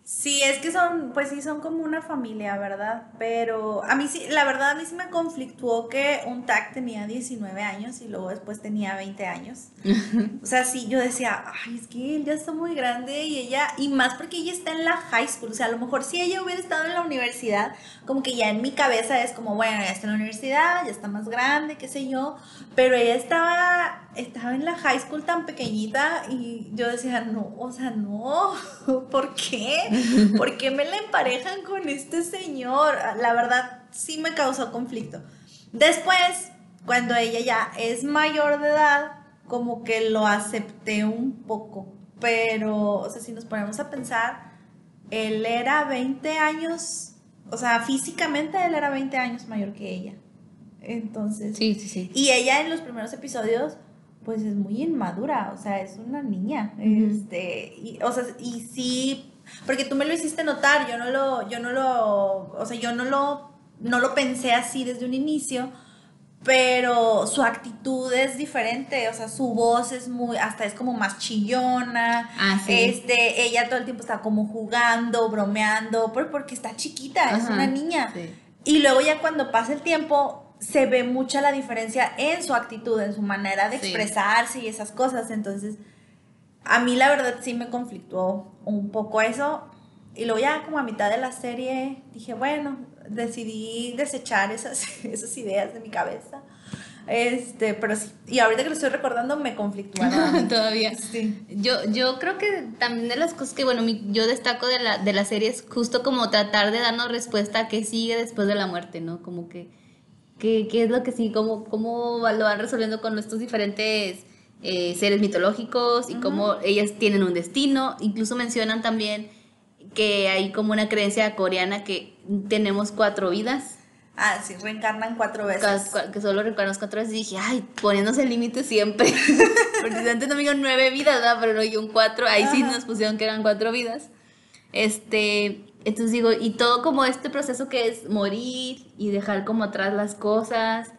Sí, es que son, pues sí, son como una familia, ¿verdad? Pero a mí sí, la verdad a mí sí me conflictuó que un tag tenía 19 años y luego después tenía 20 años. O sea, sí, yo decía, ay, es que él ya está muy grande y ella, y más porque ella está en la high school, o sea, a lo mejor si ella hubiera estado en la universidad, como que ya en mi cabeza es como, bueno, ya está en la universidad, ya está más grande, qué sé yo, pero ella estaba, estaba en la high school tan pequeñita y yo decía, no, o sea, no, ¿por qué? ¿Por qué me la emparejan con este señor? La verdad, sí me causó conflicto. Después, cuando ella ya es mayor de edad, como que lo acepté un poco. Pero, o sea, si nos ponemos a pensar, él era 20 años, o sea, físicamente él era 20 años mayor que ella. Entonces, Sí, sí, sí. y ella en los primeros episodios, pues es muy inmadura, o sea, es una niña. Este, y, o sea, y sí, porque tú me lo hiciste notar, yo no lo, yo no lo, o sea, yo no lo, no lo pensé así desde un inicio, pero su actitud es diferente, o sea, su voz es muy, hasta es como más chillona. Ah, sí. Este, ella todo el tiempo está como jugando, bromeando, por- porque está chiquita, es una niña. sí. Y luego ya cuando pasa el tiempo, se ve mucha la diferencia en su actitud, en su manera de Sí. expresarse y esas cosas. Entonces, a mí la verdad sí me conflictuó un poco eso. Y luego ya como a mitad de la serie dije, bueno, decidí desechar esas, esas ideas de mi cabeza. Este, pero sí. Y ahorita que lo estoy recordando me conflictúa. Todavía. Sí. Yo, yo creo que también de las cosas que, bueno, mi- yo destaco de la, de la serie es justo como tratar de darnos respuesta a qué sigue después de la muerte, ¿no? Como que, qué qué es lo que sigue, cómo, cómo lo van resolviendo con estos diferentes eh, seres mitológicos y cómo ellas tienen un destino. Incluso mencionan también que hay como una creencia coreana que tenemos cuatro vidas. Ah, sí, reencarnan cuatro veces. Que solo recuerdo cuatro veces y dije, ay, poniéndose el límite siempre. Porque antes no me dijeron nueve vidas, ¿verdad? Pero no dijeron cuatro. Ahí sí nos pusieron que eran cuatro vidas. Este, entonces digo, y todo como este proceso que es morir y dejar como atrás las cosas.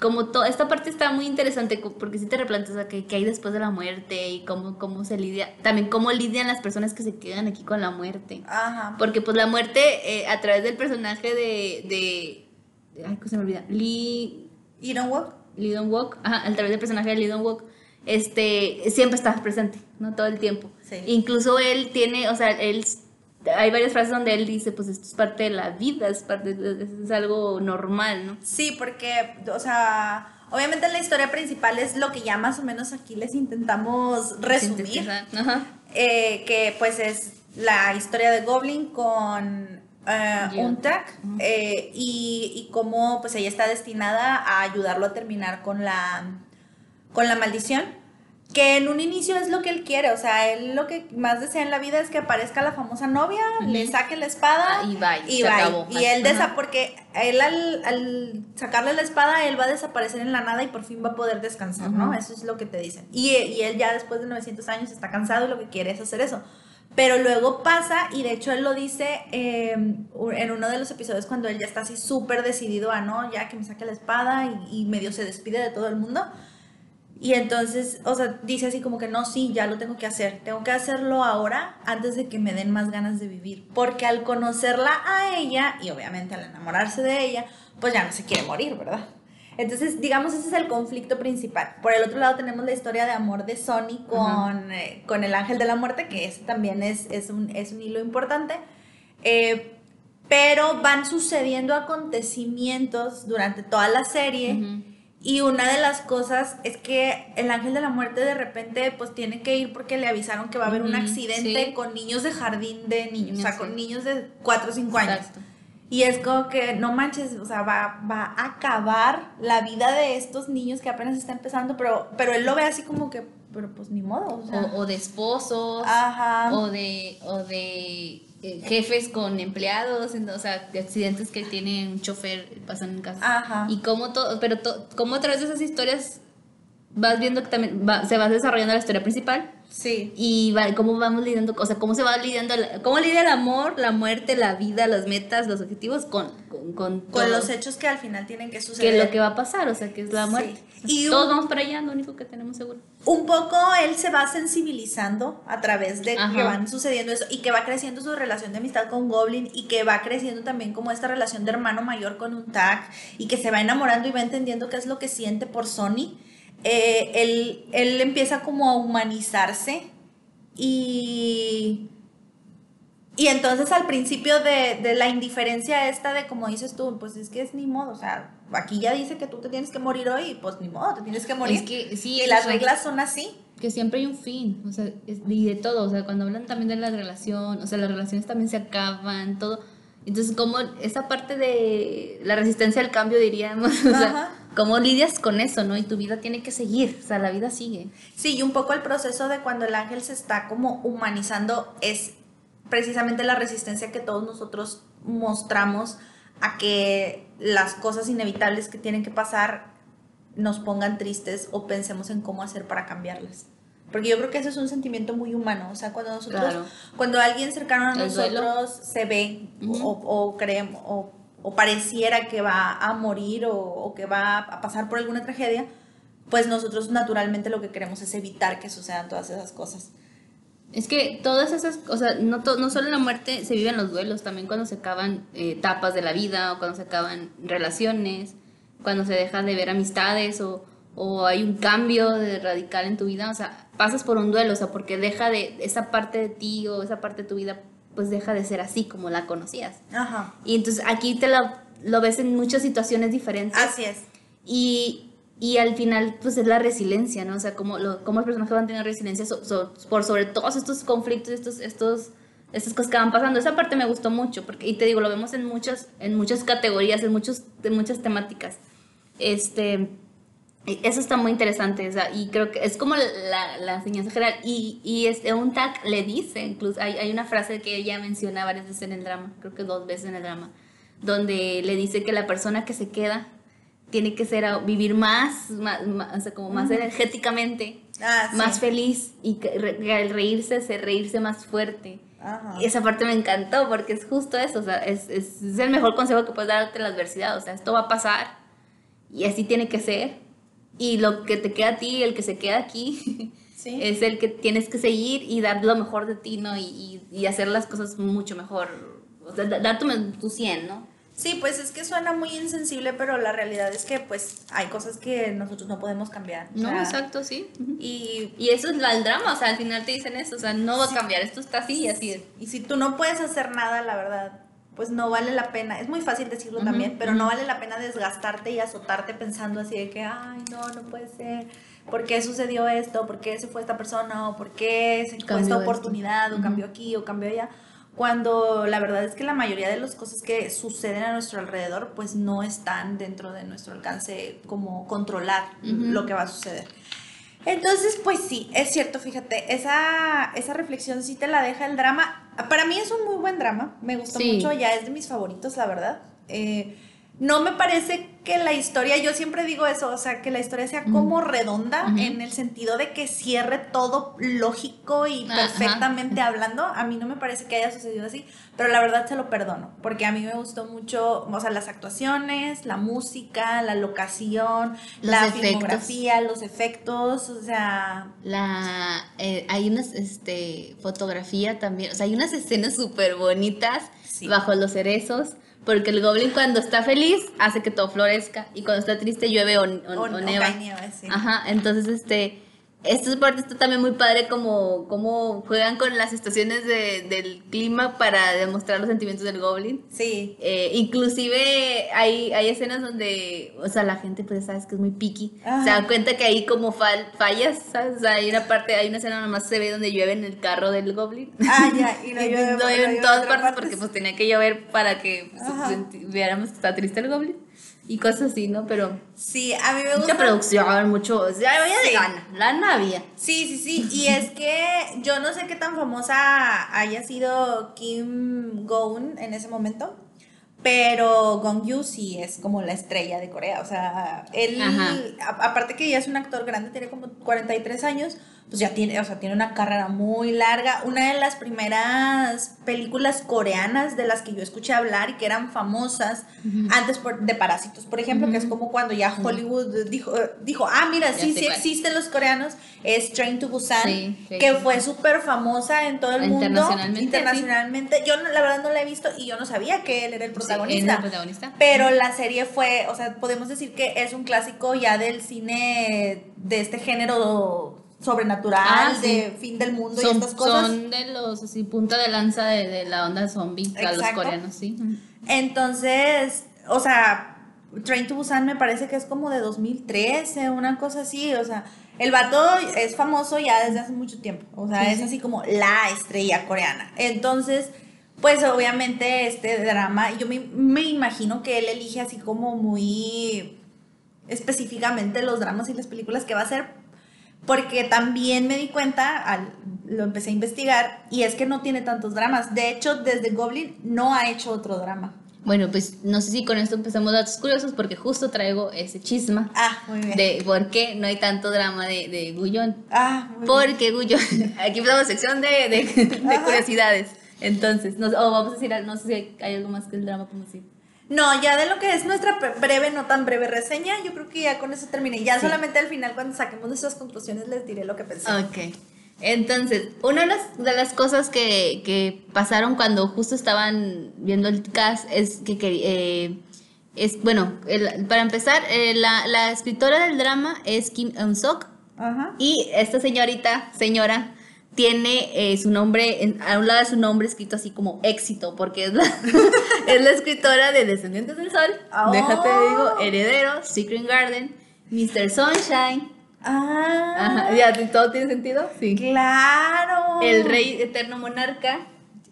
Como todo, esta parte está muy interesante porque si te replanteas a qué, hay después de la muerte y cómo, cómo se lidia, también cómo lidian las personas que se quedan aquí con la muerte. Ajá. Porque pues la muerte eh, a través del personaje de, de, ay, ¿cómo se me olvida? Lee, You know what? Lee Dong Wook, ajá, a través del personaje de Lee Dong Wook, este, siempre está presente, ¿no? Todo el tiempo. Sí. Incluso él tiene, o sea, él, hay varias frases donde él dice, pues esto es parte de la vida, es, parte, es algo normal, ¿no? Sí, porque, o sea, obviamente la historia principal es lo que ya más o menos aquí les intentamos resumir, Ajá. eh, que pues es la historia de Goblin con. Untak eh, y, y cómo pues ella está destinada a ayudarlo a terminar con la, con la maldición. Que en un inicio es lo que él quiere, o sea, él lo que más desea en la vida es que aparezca la famosa novia, le saque la espada Ah, y bye, y se bye. acabó. Y él desa porque él al, al sacarle la espada, él va a desaparecer en la nada y por fin va a poder descansar, ¿no? Eso es lo que te dicen. Y, y él ya después de 900 años está cansado y lo que quiere es hacer eso. Pero luego pasa, y de hecho él lo dice eh, en uno de los episodios cuando él ya está así súper decidido a no, ya que me saque la espada y, y medio se despide de todo el mundo. Y entonces, o sea, dice así como que no, sí, ya lo tengo que hacer. Tengo que hacerlo ahora antes de que me den más ganas de vivir. Porque al conocerla a ella, y obviamente al enamorarse de ella, pues ya no se quiere morir, ¿verdad? Entonces, digamos, ese es el conflicto principal. Por el otro lado tenemos la historia de amor de Sony con, eh, con el ángel de la muerte, que ese también es, es, un, es un hilo importante. Eh, pero van sucediendo acontecimientos durante toda la serie. Ujú. Y una de las cosas es que el ángel de la muerte de repente pues tiene que ir porque le avisaron que va a haber un accidente sí. con niños de jardín de niños, o sea, Sí. con niños de 4 o 5 años. Exacto. Y es como que, no manches, o sea, va, va a acabar la vida de estos niños que apenas está empezando, pero, pero él lo ve así como que, pero pues ni modo, o sea. O, o de esposos, Ajá. o de, o de eh, jefes con empleados, o sea, de accidentes que tienen un chofer, pasan en casa. Ajá. Y cómo todo, pero to- cómo a través de esas historias vas viendo que también va- se va desarrollando la historia principal Sí. y va, cómo vamos lidiando, o sea, cómo se va lidiando, cómo lidia el amor, la muerte, la vida, las metas, los objetivos con, con, con, Con los hechos que al final tienen que suceder. que es lo que va a pasar, o sea, que es la Sí. muerte. Y Todos un- vamos para allá, lo único que tenemos seguro. Un poco él se va sensibilizando a través de Ajá. que van sucediendo eso y que va creciendo su relación de amistad con Goblin y que va creciendo también como esta relación de hermano mayor con un tag y que se va enamorando y va entendiendo qué es lo que siente por Sony. Eh, él, él empieza como a humanizarse y... Y entonces al principio de, de la indiferencia esta de como dices tú, pues es que es ni modo, o sea, aquí ya dice que tú te tienes que morir hoy, pues ni modo, te tienes que morir. Es que sí, y las reglas son así. que siempre hay un fin, o sea, es- y de todo, o sea, cuando hablan también de la relación, o sea, las relaciones también se acaban, todo. Entonces, como esa parte de la resistencia al cambio, diríamos, o sea. Cómo lidias con eso, ¿no? Y tu vida tiene que seguir, o sea, la vida sigue. Sí, y un poco el proceso de cuando el ángel se está como humanizando es precisamente la resistencia que todos nosotros mostramos a que las cosas inevitables que tienen que pasar nos pongan tristes o pensemos en cómo hacer para cambiarlas. Porque yo creo que eso es un sentimiento muy humano, o sea, cuando nosotros, Claro. cuando alguien cercano a nosotros se ve o creemos o, o pareciera que va a morir o, que va a pasar por alguna tragedia, pues nosotros naturalmente lo que queremos es evitar que sucedan todas esas cosas. Es que todas esas, sea, no, no solo la muerte se viven los duelos, también cuando se acaban eh, etapas de la vida o cuando se acaban relaciones, cuando se dejan de ver amistades o, o hay un cambio de radical en tu vida, o sea, pasas por un duelo, o sea, porque deja de esa parte de ti o esa parte de tu vida, pues deja de ser así como la conocías. Ajá. Y entonces aquí te lo, lo ves en muchas situaciones diferentes. Así es. Y, y al final, pues es la resiliencia, ¿no? O sea, cómo, lo, cómo el personaje va a tener resiliencia so- so- por sobre todos estos conflictos, estos, estos, estas cosas que van pasando. Esa parte me gustó mucho, porque, y te digo, lo vemos en muchas, en muchas categorías, en, muchos, en muchas temáticas. Este, y eso está muy interesante, o sea, y creo que es como la, la enseñanza general. Y, y este, un tag le dice, incluso hay, hay una frase que ella menciona varias veces en el drama, creo que dos veces en el drama, donde le dice que la persona que se queda tiene que ser vivir más, más, más- o sea, como más energéticamente, Ah, sí. más feliz y que al reírse, se reírse más fuerte. Ajá. Y esa parte me encantó porque es justo eso, o sea, es, es, es el mejor consejo que puedes darte la adversidad, o sea, esto va a pasar y así tiene que ser. Y lo que te queda a ti, el que se queda aquí, Sí. es el que tienes que seguir y dar lo mejor de ti, ¿no? Y, y, y hacer las cosas mucho mejor, o sea, da- dar tu, tu 100, ¿no? Sí, pues es que suena muy insensible, pero la realidad es que pues hay cosas que nosotros no podemos cambiar. o No, sea, exacto, sí. Y, Y eso es la- el drama, o sea, al final te dicen eso, o sea, no va a cambiar, esto está así y así es. y si tú no puedes hacer nada, la verdad, pues no vale la pena. Es muy fácil decirlo también, pero no vale la pena desgastarte y azotarte pensando así de que, ay, no, no puede ser. ¿Por qué sucedió esto? ¿Por qué se fue esta persona? ¿O por qué se fue esta esto. oportunidad? ¿O Ujú. cambió aquí? ¿O cambió allá? Cuando la verdad es que la mayoría de las cosas que suceden a nuestro alrededor, pues no están dentro de nuestro alcance como controlar lo que va a suceder. Entonces, pues sí, es cierto, fíjate, esa, esa reflexión sí te la deja el drama. Para mí es un muy buen drama, me gustó Sí. mucho, ya es de mis favoritos, la verdad. Eh, no me parece que la historia, yo siempre digo eso, o sea, que la historia sea como redonda en el sentido de que cierre todo lógico y perfectamente hablando. A mí no me parece que haya sucedido así, pero la verdad se lo perdono, porque a mí me gustó mucho, o sea, las actuaciones, la música, la locación, Los la efectos. filmografía, los efectos, o sea, La, eh, hay una este, fotografía también, o sea, hay unas escenas súper bonitas Sí. bajo los cerezos, porque el goblin cuando está feliz hace que todo florezca y cuando está triste llueve o, o- sí. Ajá, entonces este, esta parte está también muy padre como, como juegan con las estaciones de- del clima para demostrar los sentimientos del goblin. Sí, Eh, inclusive hay, hay escenas donde, o sea, la gente pues sabes que es muy picky. Ajá. Se da cuenta que hay como fal- fallas, ¿sabes? O sea, hay una parte, hay una escena nomás se ve donde llueve en el carro del goblin. Ah, ya, y no llueve, no no en todas partes partes. porque pues tenía que llover para que pues, viéramos que está triste el goblin. Y cosas así, ¿no? Pero sí, a mí me mucha gusta. producción, mucho, o sea, había de Sí. gana, lana había. Sí, sí, sí. Y es que yo no sé qué tan famosa haya sido Kim Go-eun en ese momento. Pero Gong Yoo sí es como la estrella de Corea. O sea, él, a- aparte que ya es un actor grande, tiene como 43 años, pues ya tiene, o sea, tiene una carrera muy larga. Una de las primeras películas coreanas de las que yo escuché hablar y que eran famosas antes por- de Parásitos, por ejemplo, que es como cuando ya Hollywood dijo, dijo ah, mira, sí, sí cuál. existen los coreanos, es Train to Busan, Sí, sí, que sí. fue súper famosa en todo el mundo. Internacionalmente. Yo no- la verdad no la he visto y yo no sabía que él era el protagonista. era el protagonista. Pero la serie fue, o sea, podemos decir que es un clásico ya del cine de este género sobrenatural, Ah, sí. de fin del mundo y estas cosas. son de los así punta de lanza de, de la onda zombie a los coreanos, sí. Entonces, o sea, Train to Busan me parece que es como de 2013, una cosa así, o sea, el vato es famoso ya desde hace mucho tiempo, o sea, Sí, es sí. así como la estrella coreana. Entonces, pues obviamente este drama, yo me, me imagino que él elige así como muy específicamente los dramas y las películas que va a hacer, porque también me di cuenta, al, lo empecé a investigar, y es que no tiene tantos dramas. De hecho, desde Goblin no ha hecho otro drama. Bueno, pues no sé si con esto empezamos datos curiosos porque justo traigo ese chisma Ah, muy bien. de por qué no hay tanto drama de, de Gullón. ah, muy bien. Porque Gullón, aquí empezamos sección de, de, de Ajá. curiosidades. Entonces, no, o vamos a decir, no sé si hay algo más que el drama como si. No, ya de lo que es nuestra breve, no tan breve reseña, yo creo que ya con eso terminé. Ya Sí. solamente al final, cuando saquemos nuestras conclusiones, les diré lo que pensé. Ok. Entonces, una de las, de las cosas que, que pasaron cuando justo estaban viendo el cast es que, que, eh, es, bueno, el- para empezar, eh, la, la escritora del drama es Kim Eun-sok Ajá. y esta señorita, señora, tiene eh, su nombre, en- a un lado de su nombre escrito así como éxito, porque es la, es la escritora de Descendientes del Sol, Oh. déjate digo, Heredero, Secret Garden, Mr. Sunshine, Ah, Ajá, ¿ya todo tiene sentido? Sí. claro. El rey eterno monarca.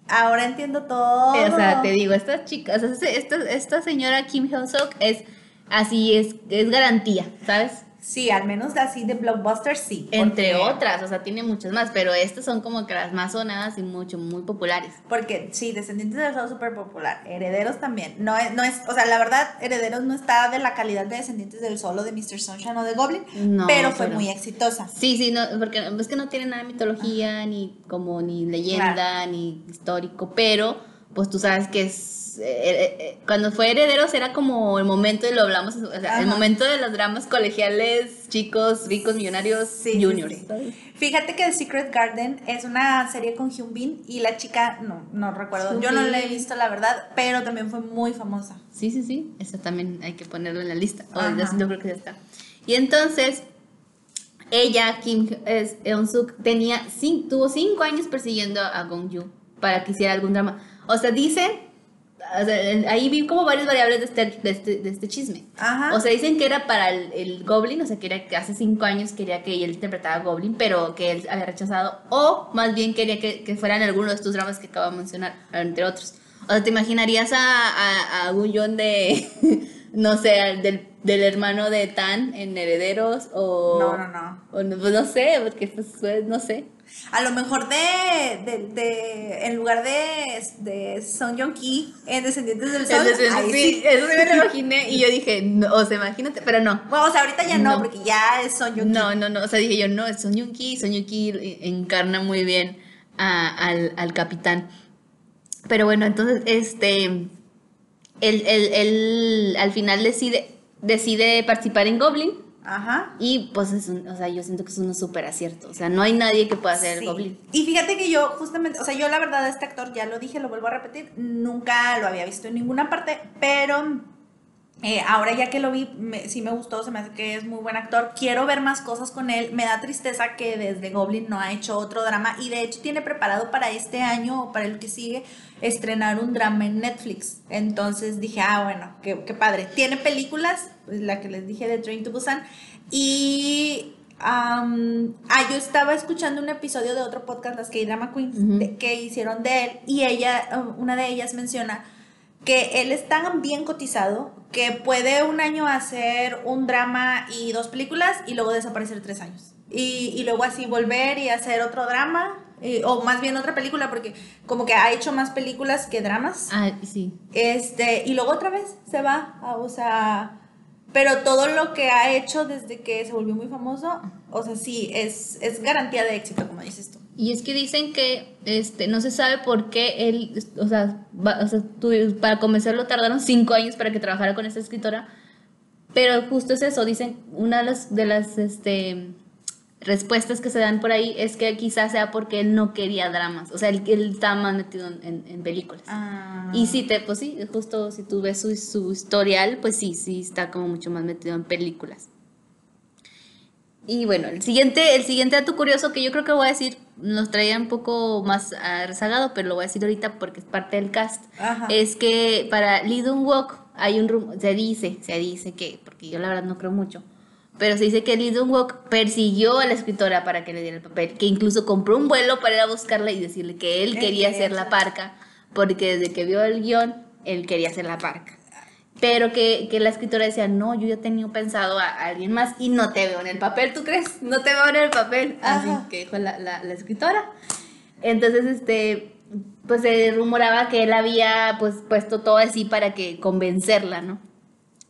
Ahora entiendo todo. O sea, te digo, esta chica, o sea, este- esta, esta señora Kim Hyun-sok es así, es, es garantía, ¿sabes? Sí, al menos así de blockbuster, sí. Entre porque- otras, o sea, tiene muchas más, pero estas son como que las más sonadas y mucho, muy populares. Porque sí, Descendientes del Sol súper popular. Herederos también. No es, no es, o sea, la verdad, Herederos no está de la calidad de Descendientes del Sol o de Mr. Sunshine o de Goblin, No, pero fue pero- muy exitosa. Sí, sí, no, porque es que no tiene nada de mitología, ni como ni leyenda, ni histórico, pero pues tú sabes que es eh, eh, eh, cuando fue Herederos era como el momento, y lo hablamos, o sea, el momento de los dramas colegiales, chicos, ricos, millonarios, juniors. Fíjate que The Secret Garden es una serie con Hyun Bin y la chica, no, no recuerdo, yo no la he visto la verdad, pero también fue muy famosa. Sí, sí, sí, eso también hay que ponerlo en la lista. Oh, yo creo que ya está. Y entonces, ella, Kim Eun-suk, tenía, tuvo cinco años persiguiendo a Gong para que hiciera algún drama. O sea, dicen ahí vi como varias variables de este, de este, de este chisme. O sea, dicen que era para el, Goblin, o sea, que era que hace cinco años quería que él interpretara Goblin, pero que él había rechazado. O más bien quería que, que fueran algunos de estos dramas que acabo de mencionar, entre otros. O sea, ¿te imaginarías a, a, a de, no sé, del, del, hermano de Tan en Herederos? O, no, no, no. O no, pues no sé, porque pues, no sé. A lo mejor de, de, de en lugar de, de Son Jong Ki en Descendientes del Sol. sí, eso me lo imaginé y yo dije, no, o sea, imagínate, pero no. Bueno, o sea, ahorita ya no, porque ya es Son Jong Ki. No, no, no, o sea, dije yo, no, es Son Jong Ki, Son Jong Ki encarna muy bien a, al, al capitán. Pero bueno, entonces, este, él, él, él al final decide, decide participar en Goblin Ajá. Y pues es un, o sea, yo siento que es un súper acierto. O sea, no hay nadie que pueda hacer el Goblin. Y fíjate que yo, justamente, o sea, yo la verdad, este actor, ya lo dije, lo vuelvo a repetir, nunca lo había visto en ninguna parte, pero eh, ahora ya que lo vi, sí me gustó, se me hace que es muy buen actor. Quiero ver más cosas con él. Me da tristeza que desde Goblin no ha hecho otro drama y de hecho tiene preparado para este año o para el que sigue estrenar un drama en Netflix. Entonces dije, ah, bueno, qué, qué padre. Tiene películas, pues, la que les dije de Train to Busan. Y ah, yo estaba escuchando un episodio de otro podcast, las K-Drama Queens, que hicieron de él, y ella, una de ellas menciona que él es tan bien cotizado que puede un año hacer un drama y dos películas y luego desaparecer tres años. Y, y luego así volver y hacer otro drama o más bien otra película, porque como que ha hecho más películas que dramas. Ah, sí. Este, y luego otra vez se va, o sea, pero todo lo que ha hecho desde que se volvió muy famoso, o sea, sí, es, es garantía de éxito, como dices tú. Y es que dicen que este, no se sabe por qué él, o sea, o sea para convencerlo tardaron cinco años para que trabajara con esta escritora, pero justo es eso, dicen, una de las, de las este, respuestas que se dan por ahí es que quizás sea porque él no quería dramas, o sea, él, él estaba más metido en, en, películas. Ah. Y sí, te, pues sí, justo si tú ves su, su, historial, pues sí, sí está como mucho más metido en películas. Y bueno, el siguiente, el siguiente dato curioso que yo creo que voy a decir, nos traía un poco más rezagado, pero lo voy a decir ahorita porque es parte del cast, es que para Lee Dun Wook hay un rumor, se dice, se dice que, porque yo la verdad no creo mucho, pero se dice que Lee Dong-wook persiguió a la escritora para que le diera el papel, que incluso compró un vuelo para ir a buscarla y decirle que él quería ser la parca, porque desde que vio el guion, él quería ser la parca. Pero que, que la escritora decía, no, yo ya tenía pensado a, alguien más y no te veo en el papel, ¿tú crees? No te veo en el papel. Así que dijo la, la, la escritora. Entonces, este, pues se rumoraba que él había pues puesto todo así para que convencerla, ¿no?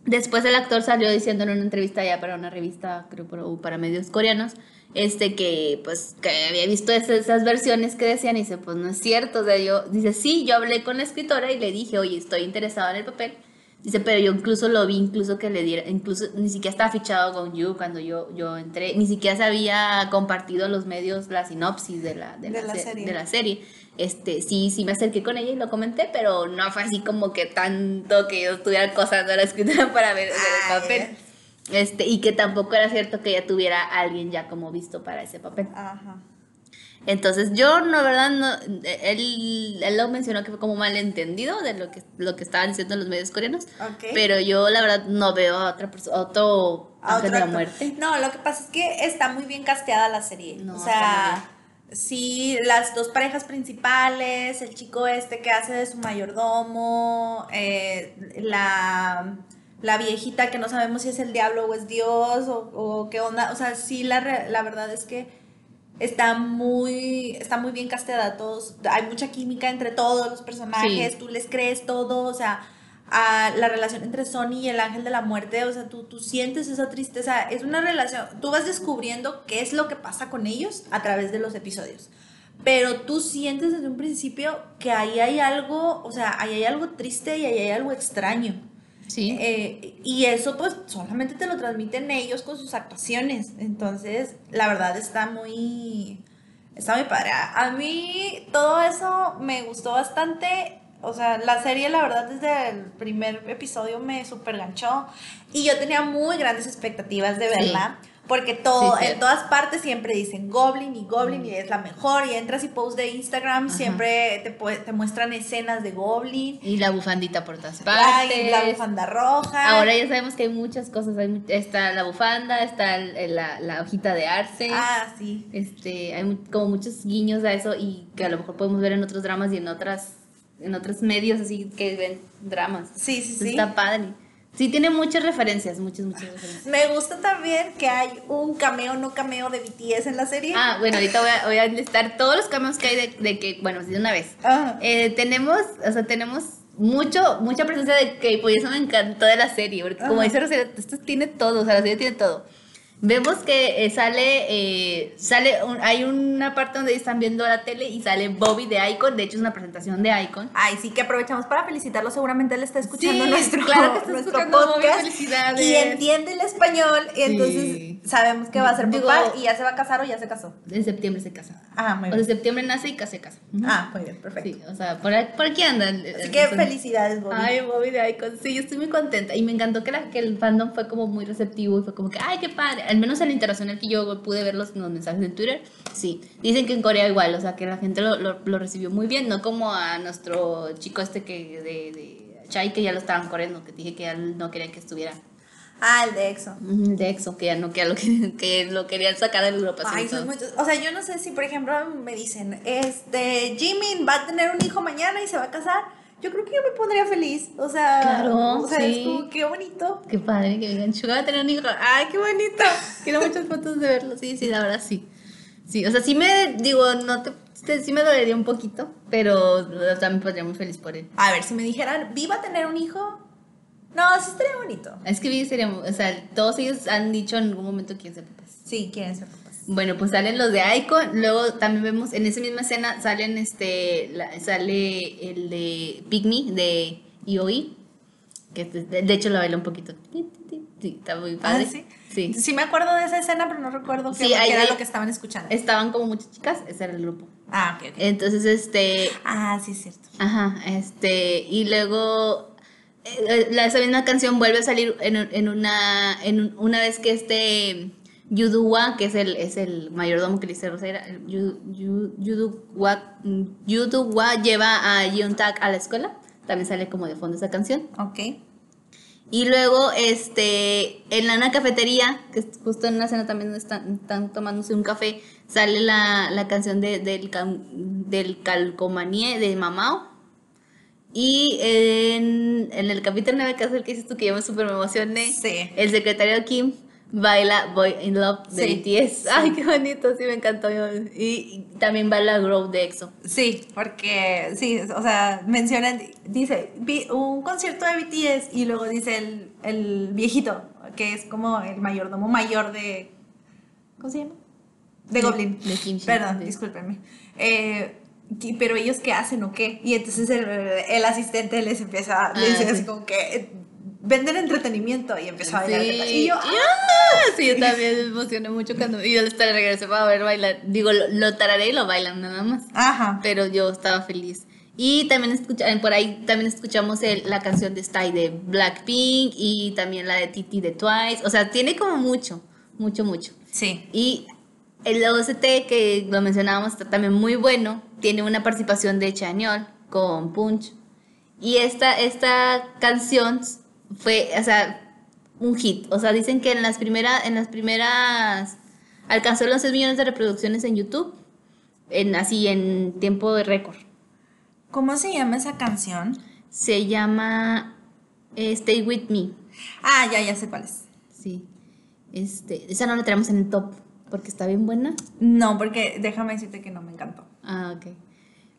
Después el actor salió diciendo en una entrevista ya para una revista, creo, para medios coreanos, este que pues que había visto esas, versiones que decían y dice, pues no es cierto, o sea, yo, dice, sí, yo hablé con la escritora y le dije, oye, estoy interesado en el papel. Dice, pero yo incluso lo vi, incluso que le diera, incluso ni siquiera estaba fichado con You cuando yo, yo entré, ni siquiera se había compartido los medios la sinopsis de la, de, la, serie. de la serie este, sí, sí me acerqué con ella y lo comenté, pero no fue así como que tanto que yo estuviera acosando a la escritora para ver, el papel. Este, y que tampoco era cierto que ella tuviera a alguien ya como visto para ese papel. Ajá. Entonces, yo, no, verdad, no, él, él lo mencionó que fue como malentendido de lo que, lo que estaban diciendo los medios coreanos. Pero yo, la verdad, no veo a otra persona, otro ángel de la muerte. No, lo que pasa es que está muy bien casteada la serie. o sea Sí, las dos parejas principales, el chico este que hace de su mayordomo, eh, la, viejita que no sabemos si es el diablo o es Dios o, qué onda. O sea, sí, la, la verdad es que está muy, está muy bien casteada. Todos, hay mucha química entre todos los personajes, tú les crees todo, o sea a la relación entre Sony y el ángel de la muerte, o sea, tú, tú sientes esa tristeza, es una relación, tú vas descubriendo qué es lo que pasa con ellos a través de los episodios. pero tú sientes desde un principio que ahí hay algo, o sea, ahí hay algo triste y ahí hay algo extraño. Sí. Eh, y eso pues solamente te lo transmiten ellos con sus actuaciones. Entonces, la verdad está muy... Está muy padre. A mí todo eso me gustó bastante. O sea, la serie, la verdad, desde el primer episodio me super ganchó. Y yo tenía muy grandes expectativas de verla. Porque todo, Sí, sí. en todas partes siempre dicen Goblin y Goblin y es la mejor. Y entras y post de Instagram, Ajá. siempre te, te muestran escenas de Goblin. Y la bufandita por todas Ay, partes. la bufanda roja. Ahora ya sabemos que hay muchas cosas. Hay está la bufanda, está el- la, la hojita de arce. Ah, sí. Este, hay como muchos guiños a eso y que a lo mejor podemos ver en otros dramas y en otras en otros medios así que ven dramas. Sí, sí, sí. Está padre. Sí, tiene muchas referencias, muchas, muchas referencias. Me gusta también que hay un cameo, no cameo de BTS en la serie. Ah, bueno, ahorita voy a, voy a enlistar todos los cameos que hay de, de que, bueno, de una vez. Eh, tenemos, o sea, tenemos mucho, mucha presencia de K-pop y eso me encantó de la serie, porque como dice Rosetta, esto tiene todo, o sea, la serie tiene todo. Vemos que eh, sale, eh, sale un- hay una parte donde están viendo la tele y sale Bobby de Icon, de hecho es una presentación de Icon. Ay, sí que aprovechamos para felicitarlo. Seguramente él está escuchando Sí, nuestro, claro que está nuestro escuchando, podcast y entiende el español. Y entonces Sí. sabemos que va a ser Digo- papá y ya se va a casar o ya se casó. En septiembre se casa. Ah, muy O de bien. septiembre nace y se casa. Ah, muy bien, perfecto. Sí, o sea, por, por aquí andan. Así que felicidades, Bobby. Ay, Bobby de Icon, sí, yo estoy muy contenta. Y me encantó que, la, que el fandom fue como muy receptivo y fue como que, ay, qué padre. Al menos en la interacción en que yo pude ver los, los mensajes en Twitter, sí. Dicen que en Corea igual, o sea, que la gente lo, lo, lo recibió muy bien, no como a nuestro chico este que de, de Chai, que ya lo estaban corriendo, que dije que ya no querían que estuviera. Ah, el de EXO. Ujú, De EXO, que ya no, que, ya lo, que, lo querían sacar grupo. así Ay, son muchos. O sea, yo no sé si, por ejemplo, me dicen, este, Jimin va a tener un hijo mañana y se va a casar. Yo creo que yo me pondría feliz. O sea, Claro, o sea, sí. es como, qué bonito. Qué padre que vengan Suga va a tener un hijo. ¡Ay, qué bonito! Quiero muchas fotos de verlo. Sí, sí, la verdad sí. Sí, o sea, sí me, digo, no te, sí me dolería un poquito, pero o sea, me pondría muy feliz por él. A ver, si me dijeran, ¿viva a tener un hijo? No, sí estaría bonito. Es que sería, o sea, todos ellos han dicho en algún momento quién ser papás. Sí, quieren ser papás. Bueno, pues salen los de Icon, luego también vemos en esa misma escena salen este la- sale el de Pygmy de IOI, que de, hecho lo baila un poquito. Sí, está muy padre. Ah, ¿sí? Sí. Sí me acuerdo de esa escena, pero no recuerdo qué Sí, ahí- qué era lo que estaban escuchando. Estaban como muchas chicas, ese era el grupo. Ah, ok, ok. Entonces, este, Ah, sí, es cierto. ajá, este, y luego eh, la, esa misma canción vuelve a salir en, en una, en un- una vez que este Yuduwa, que es el, es el mayordomo que le dice Rosera, Yuduwa, Yuduwa lleva a Yuntak a la escuela, también sale como de fondo esa canción. Ok. Y luego, este, en la cafetería, que es justo en una cena también donde están, están tomándose un café, sale la, la canción de- del, del calcomaníe de Mamao. Y en, en el capítulo 9, que es el que dices tú, que yo me súper emocioné, Sí. el secretario Kim baila Boy in Love de Sí, BTS. Ay, qué bonito, sí, me encantó. Y, y también baila Grow de EXO. Sí, porque sí, o sea, mencionan, dice, vi un concierto de BTS y luego dice el, el viejito, que es como el mayordomo mayor de, ¿cómo se llama? De Goblin. de Kim Shin, Perdón, discúlpenme. Eh, pero ellos qué hacen o qué? Y entonces el, el asistente les empieza, Ah, dice sí. así como que venden entretenimiento y empezó a bailar. Sí. Y yo, ¡Ah! ¡ah! Sí, yo también me emocioné mucho cuando y yo hasta regresé para ver bailar. Digo, lo, lo tararé y lo bailan nada más. Ajá. Pero yo estaba feliz. Y también escucha, por ahí también escuchamos el- la canción de Style de Blackpink y también la de Titi de Twice. O sea, tiene como mucho, mucho, mucho. Sí. Y el OST, que lo mencionábamos, está también muy bueno. Tiene una participación de Chañol con Punch. Y esta, esta canción fue, o sea, un hit. O sea, dicen que en las, primera, en las primeras... Alcanzó los 6 millones de reproducciones en YouTube. En, así, en tiempo de récord. ¿Cómo se llama esa canción? Se llama eh, Stay With Me. Ah, ya, ya sé cuál es. Sí. Este, esa no la tenemos en el top porque está bien buena. No, porque déjame decirte que no me encantó. Ah, ok.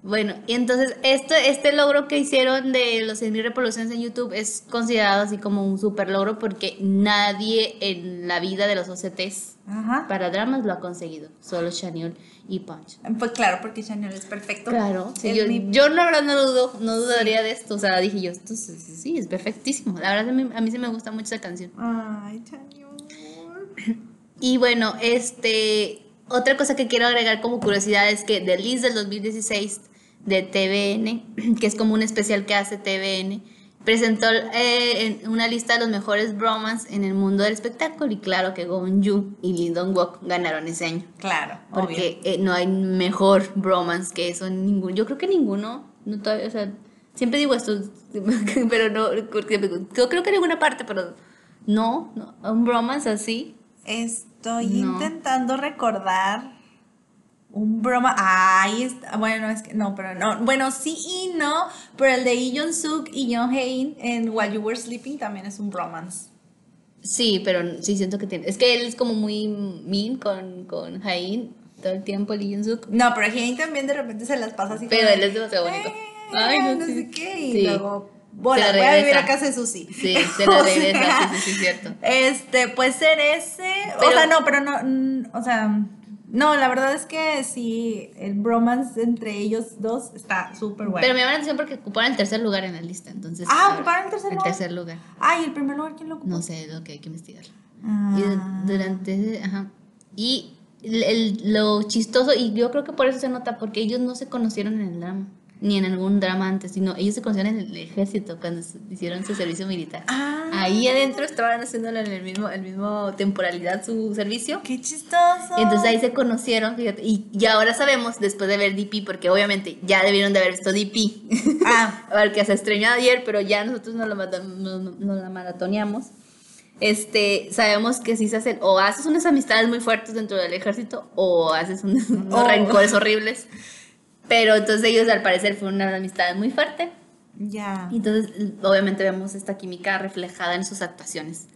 Bueno, y entonces esto, este logro que hicieron de los 100.000 reproducciones en YouTube es considerado así como un super logro porque nadie en la vida de los OCTs Ajá. para dramas lo ha conseguido, solo Chanel y Punch. Pues claro, porque Chanel es perfecto. Claro, sí, Es yo, mi- yo la verdad no dudo, no dudaría de esto, o sea, dije yo, esto sí, sí, es perfectísimo, la verdad a mí, a mí sí me gusta mucho esa canción. Ay, Chanel. Y bueno, este, otra cosa que quiero agregar como curiosidad es que The List del 2016 de TVN, que es como un especial que hace TVN, presentó eh, una lista de los mejores bromas en el mundo del espectáculo y claro que Gon Yu y Lee Dong Wook ganaron ese año. Claro, obvio. Porque eh, no hay mejor bromance que eso en ningún. Yo creo que ninguno. No todavía, o sea, siempre digo esto, pero no. porque Yo creo que en ninguna parte, pero no, no. Un bromance así. Estoy No. intentando recordar un broma. Ay, está- bueno, es que no, pero no. Bueno, sí y no, pero el de Lee Jong Suk y Young Hae-in en While You Were Sleeping también es un bromance. Sí, pero sí siento que tiene. Es que él es como muy mean con, con todo el tiempo, Lee Jun Suk. No, pero Hae-in también de repente se las pasa así. Pero como él es demasiado bonito. "Eh, Ay, no, no sí. sé qué. Y Sí. luego, bola, voy a vivir a casa de Susi. Sí, se la regresa, sea, sí, sí, sí, es cierto. Este, puede ser ese. o sea, no, pero no. mm, O sea, no, la verdad es que sí, el bromance entre ellos dos está súper bueno. Pero me llama la atención porque ocuparon el tercer lugar en la lista. Entonces, Ah, ocuparon el tercer el lugar. tercer lugar. Ay, el primer lugar, ¿quién lo ocupó? No sé, lo que hay que investigarlo. Ah. Y du- durante, ajá. Y el- el- lo chistoso, y yo creo que por eso se nota, porque ellos no se conocieron en el drama, ni en algún drama antes, sino ellos se conocieron en el ejército cuando hicieron su servicio militar. Ah, Ahí adentro estaban haciéndolo en el mismo, el mismo temporalidad su servicio. qué chistoso. Y entonces ahí se conocieron, fíjate, y, y ahora sabemos, después de ver DP, porque obviamente ya debieron de haber visto DP, Ah, porque se estrenó ayer, pero ya nosotros nos la, mata- no- no- nos la maratoneamos. Este, sabemos que si se hacen, o haces unas amistades muy fuertes dentro del ejército, o haces un- unos Oh. rencores horribles. Pero entonces ellos al parecer fue una amistad muy fuerte. ya. Y entonces obviamente vemos esta química reflejada en sus actuaciones.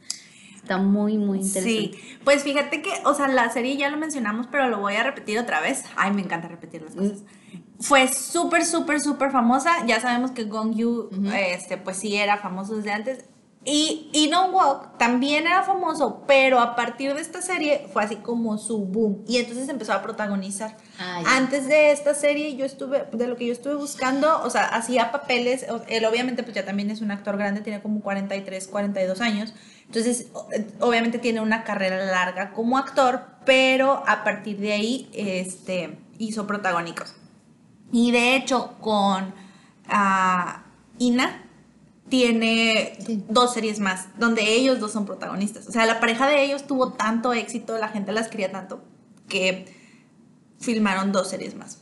Está muy, muy interesante. Sí, pues fíjate que, o sea, la serie ya lo mencionamos, pero lo voy a repetir otra vez. Ay, me encanta repetir las cosas. Fue súper, súper, súper famosa. Ya sabemos que Gong Yu, este, pues sí era famoso desde antes. Y Inon Walk también era famoso, pero a partir de esta serie fue así como su boom. Y entonces empezó a protagonizar. Ah, ya. Antes de esta serie, yo estuve, de lo que yo estuve buscando, o sea, hacía papeles. Él obviamente, pues ya también es un actor grande, tiene como 43, 42 años. Entonces, obviamente tiene una carrera larga como actor, pero a partir de ahí, este, hizo protagónicos. Y de hecho, con ah, Ina tiene Sí. dos series más, donde ellos dos son protagonistas. O sea, la pareja de ellos tuvo tanto éxito, la gente las quería tanto, que filmaron dos series más.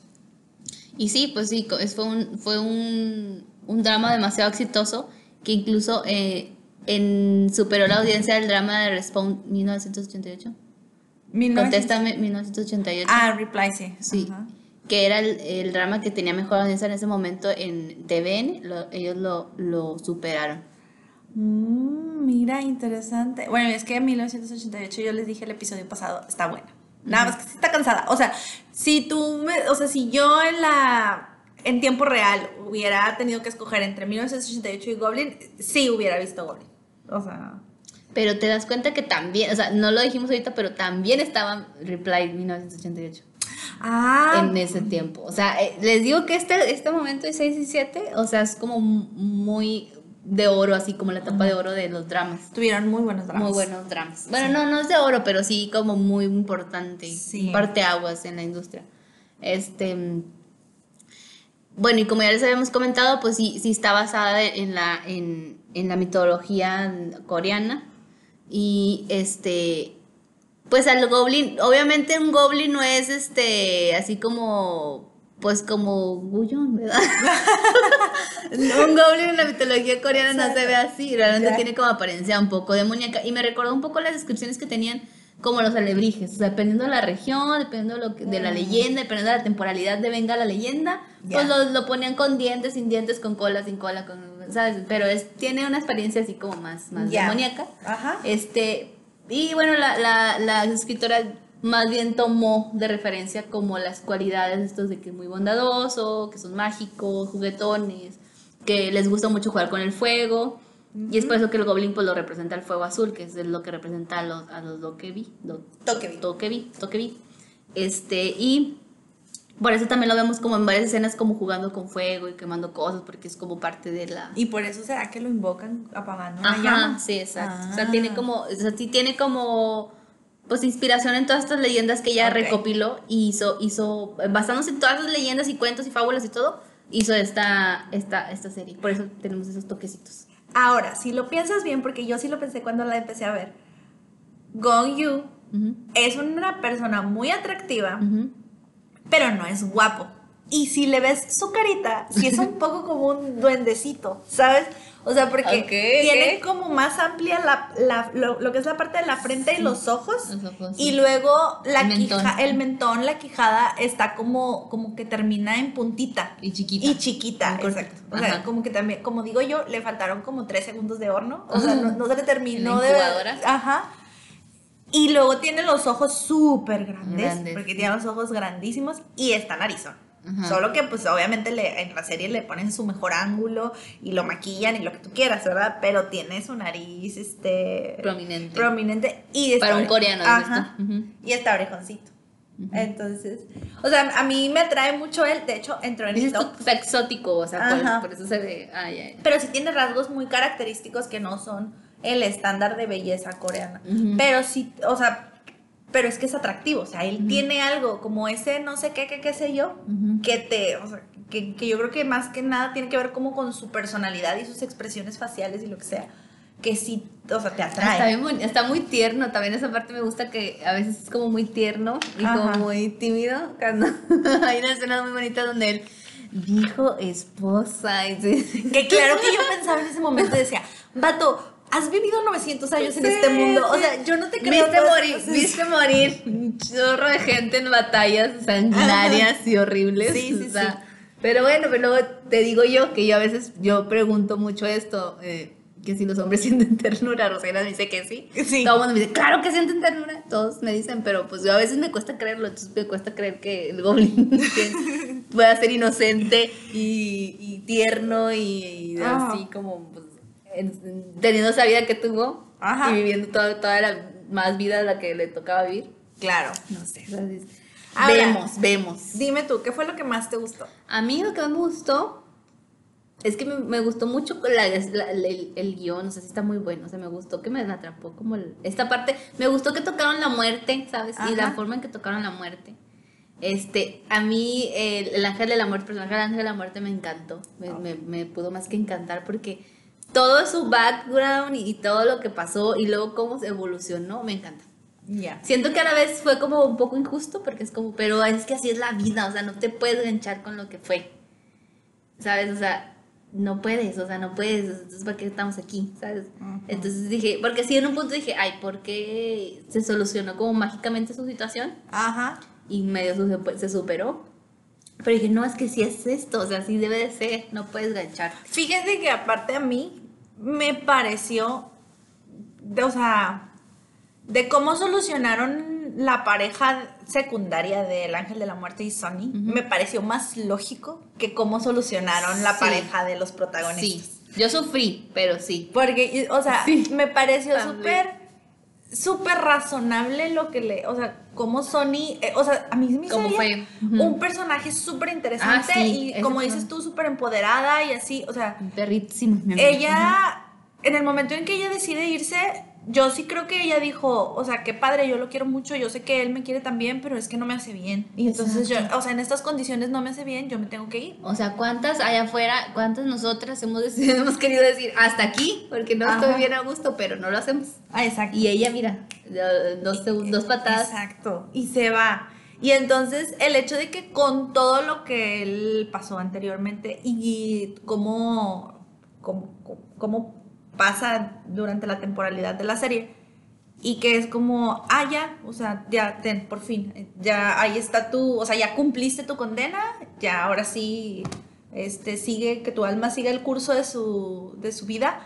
Y sí, pues sí, fue un, fue un, un drama demasiado exitoso que incluso eh, en, superó la audiencia del drama de Respawn 1988. 1900 Contéstame 1988. Ah, Reply, sí. Sí. Que era el, el drama que tenía mejor audiencia en ese momento en TVN, lo- ellos lo, lo superaron. Mm, mira, interesante. Bueno, es que en 1988 yo les dije el episodio pasado, está buena. Nada más que sí está cansada. O sea, si tú me, o sea, si yo en la en tiempo real hubiera tenido que escoger entre 1988 y Goblin, sí hubiera visto Goblin. O sea, Pero te das cuenta que también, o sea, no lo dijimos ahorita, pero también estaba Reply 1988 ah, en ese tiempo. O sea, eh, les digo que este, este momento de 6 y 7, o sea, es como muy de oro, así como la etapa de oro de los dramas. tuvieron muy buenos dramas. Muy buenos dramas. Bueno, no, no es de oro, pero sí como muy importante. Sí. Parteaguas en la industria. Este. Bueno, y como ya les habíamos comentado, pues sí, sí está basada en la, en, en la mitología coreana. Y este. Pues al goblin, obviamente un goblin no es este, así como. Pues como Guyon, ¿verdad? un goblin en la mitología coreana no se ve así, realmente Ya. tiene como apariencia un poco demoníaca. Y me recordó un poco las descripciones que tenían como los alebrijes, o sea, dependiendo de la región, dependiendo de, lo que- de la Mm. leyenda, dependiendo de la temporalidad de venga la leyenda, Ya. pues lo, lo ponían con dientes, sin dientes, con cola, sin cola, con, ¿sabes? Pero es, tiene una experiencia así como más, más Ya. demoníaca. Ajá. Este, y bueno, la, la, la escritora más bien tomó de referencia como las cualidades estos de que es muy bondadoso, que son mágicos, juguetones, que les gusta mucho jugar con el fuego. Y es por eso que el goblin pues lo representa el fuego azul, que es lo que representa a los, a los Dokebi. Do- Tokebi. Tokebi, Tokebi. Este, y por eso también lo vemos como en varias escenas como jugando con fuego y quemando cosas, porque es como parte de la... Y por eso será que lo invocan apagando una Ajá, llama. sí, exacto. O Ah. sea, tiene como, o sea, sí tiene como, pues inspiración en todas estas leyendas que ella Ok. recopiló y hizo, hizo, basándose en todas las leyendas y cuentos y fábulas y todo, hizo esta, esta, esta serie. Por eso tenemos esos toquecitos. Ahora, si lo piensas bien, porque yo sí lo pensé cuando la empecé a ver, Gong Yu Ujú, es una persona muy atractiva, ujú. Pero no es guapo. Y si le ves su carita, sí es un poco como un duendecito, ¿sabes? O sea, porque Ok, tiene ok. como más amplia la, la- lo, lo que es la parte de la frente y los ojos. Los ojos, Y sí. luego la El mentón. quija- el mentón, la quijada está como, como que termina en puntita. Y chiquita. Y chiquita, Muy exacto. O sea, Ajá. como que también, como digo yo, le faltaron como tres segundos de horno. O sea, no, no se le terminó de. Ajá. Y luego tiene los ojos súper grandes, Grandes. porque tiene los ojos grandísimos y está narizón. Ajá. Solo que pues obviamente le, en la serie le ponen su mejor ángulo y lo maquillan y lo que tú quieras, ¿verdad? Pero tiene su nariz este Prominente. prominente y está Para un ore- coreano, ¿has Ajá. Y está orejoncito. Entonces, o sea, a mí me atrae mucho él, de hecho entró en Dices top. exótico, o sea, por eso se ve. Ay, ay. Pero sí tiene rasgos muy característicos que no son el estándar de belleza coreana. Ujú. Pero sí, o sea, pero es que es atractivo. O sea, él tiene algo como ese no sé qué, qué, qué sé yo, Ujú. que te, o sea, que, que yo creo que más que nada tiene que ver como con su personalidad y sus expresiones faciales y lo que sea. Que sí, o sea, te Está, atrae. bien boni- está muy tierno, también esa parte me gusta que a veces es como muy tierno y Ajá. como muy tímido. Cuando hay una escena muy bonita donde él dijo esposa. Y sí. Que claro que yo pensaba en ese momento y decía, vato, has vivido 900 años en Sí, este mundo. O sea, yo no te creo. Viste morir, cosas. viste morir un chorro de gente en batallas sanguinarias y horribles. Sí, sí, o sea, sí. Pero bueno, pero luego te digo yo que yo a veces yo pregunto mucho esto, eh, que si los hombres sienten ternura, Rosena me dice que sí. Sí. Todo el mundo me dice, claro que sienten ternura, todos me dicen, pero pues yo a veces me cuesta creerlo, entonces me cuesta creer que el goblin pueda ser inocente y, y tierno y, y Ajá. así como pues, en- teniendo esa vida que tuvo Ajá. y viviendo toda, toda la más vida de la que le tocaba vivir. Claro. No sé. Ahora- vemos, vemos. Dime tú, ¿qué fue lo que más te gustó? A mí lo que más me gustó es que me, me gustó mucho la- la- el, el guion, o sea, sí está muy bueno, o sea, me gustó que me atrapó como el- esta parte, me gustó que tocaron la muerte, ¿sabes? Y la Ajá. forma en que tocaron la muerte. Este, a mí el, el ángel de la muerte, el personaje del ángel de la muerte me encantó, me, me- me pudo más que encantar porque todo su background y, y todo lo que pasó y luego cómo se evolucionó, me encanta. Ya. Siento que a la vez fue como un poco injusto porque es como, pero es que así es la vida, o sea, no te puedes enganchar con lo que fue. ¿Sabes? O sea, no puedes, o sea, no puedes, entonces ¿para qué estamos aquí? ¿Sabes? Ujú. Entonces dije, porque sí en un punto dije, ay, ¿por qué se solucionó como mágicamente su situación? Ajá. Y medio se superó. Pero dije, no, es que sí es esto, o sea, así debe de ser, no puedes engancharte. Fíjate que aparte a mí me pareció, de- o sea, de cómo solucionaron la pareja secundaria del Ángel de la Muerte y Sonny, me pareció más lógico que cómo solucionaron la Sí. pareja de los protagonistas. Sí, yo sufrí, pero sí. Porque, o sea, Sí, me pareció súper, súper razonable lo que le, o sea, como Sony, eh, o sea, a mí me Cómo fue, un personaje súper interesante Ah, sí, y como dices tú, súper empoderada y así, o sea, amiga. ella, en el momento en que ella decide irse, yo sí creo que ella dijo, o sea, qué padre, yo lo quiero mucho, yo sé que él me quiere también, pero es que no me hace bien. Y entonces yo, o sea, en estas condiciones no me hace bien, yo me tengo que ir. O sea, ¿cuántas allá afuera, cuántas nosotras hemos, decidido- hemos querido decir hasta aquí? Porque no Ajá. estoy bien a gusto, pero no lo hacemos. Ah, exacto. Y ella, mira, dos, dos patadas. Exacto. Y se va. Y entonces el hecho de que con todo lo que él pasó anteriormente y cómo, cómo, cómo pasa durante la temporalidad de la serie, y que es como, ah, ya, o sea, ya, ten, por fin, ya ahí está tú, o sea, ya cumpliste tu condena, ya ahora sí, este, sigue, que tu alma siga el curso de su, de su vida.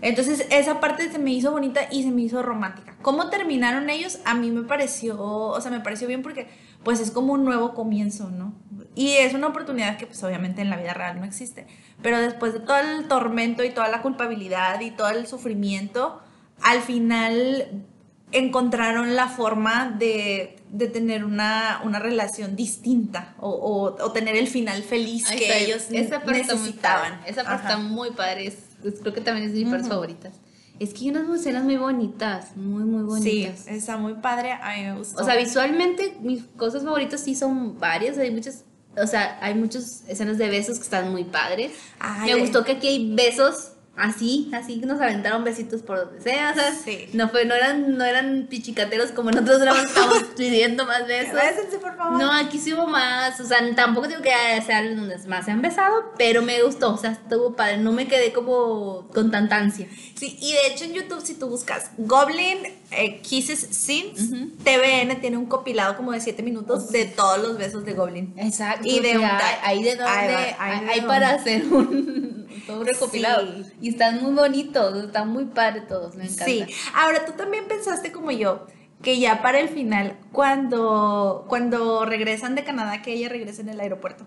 Entonces esa parte se me hizo bonita y se me hizo romántica. ¿Cómo terminaron ellos? A mí me pareció, o sea, me pareció bien porque pues es como un nuevo comienzo, ¿no? Y es una oportunidad que pues obviamente en la vida real no existe. Pero después de todo el tormento y toda la culpabilidad y todo el sufrimiento, al final encontraron la forma de, de tener una, una, relación distinta o, o, o, tener el final feliz que ellos esa necesitaban. Esa parte está muy padre, creo que también es de mis partes favoritas. Es que hay unas escenas muy bonitas, muy, muy bonitas. Sí, está muy padre, a mí me gustó. O sea, visualmente mis cosas favoritas sí son varias, hay muchas, o sea, hay muchas escenas de besos que están muy padres. Ay, me gustó que aquí hay besos así, así nos aventaron besitos por donde sea, o sea, sí. no fue, no eran, no eran pichicateros como en otros dramas estamos pidiendo más besos. Bésense, por favor. No, aquí sí hubo más, o sea, tampoco digo que sea donde más se han besado, pero me gustó, o sea, estuvo padre, no me quedé como con tanta ansia. Sí, y de hecho en YouTube si tú buscas Goblin eh, Kisses Scenes, TVN tiene un compilado como de 7 minutos de todos los besos de Goblin. Exacto. Y de un ahí de donde hay, para hacer un todo recopilado. Y están muy bonitos, están muy padres todos, me encanta. Sí, ahora tú también pensaste como yo, que ya para el final, cuando, cuando regresan de Canadá, que ella regresa en el aeropuerto,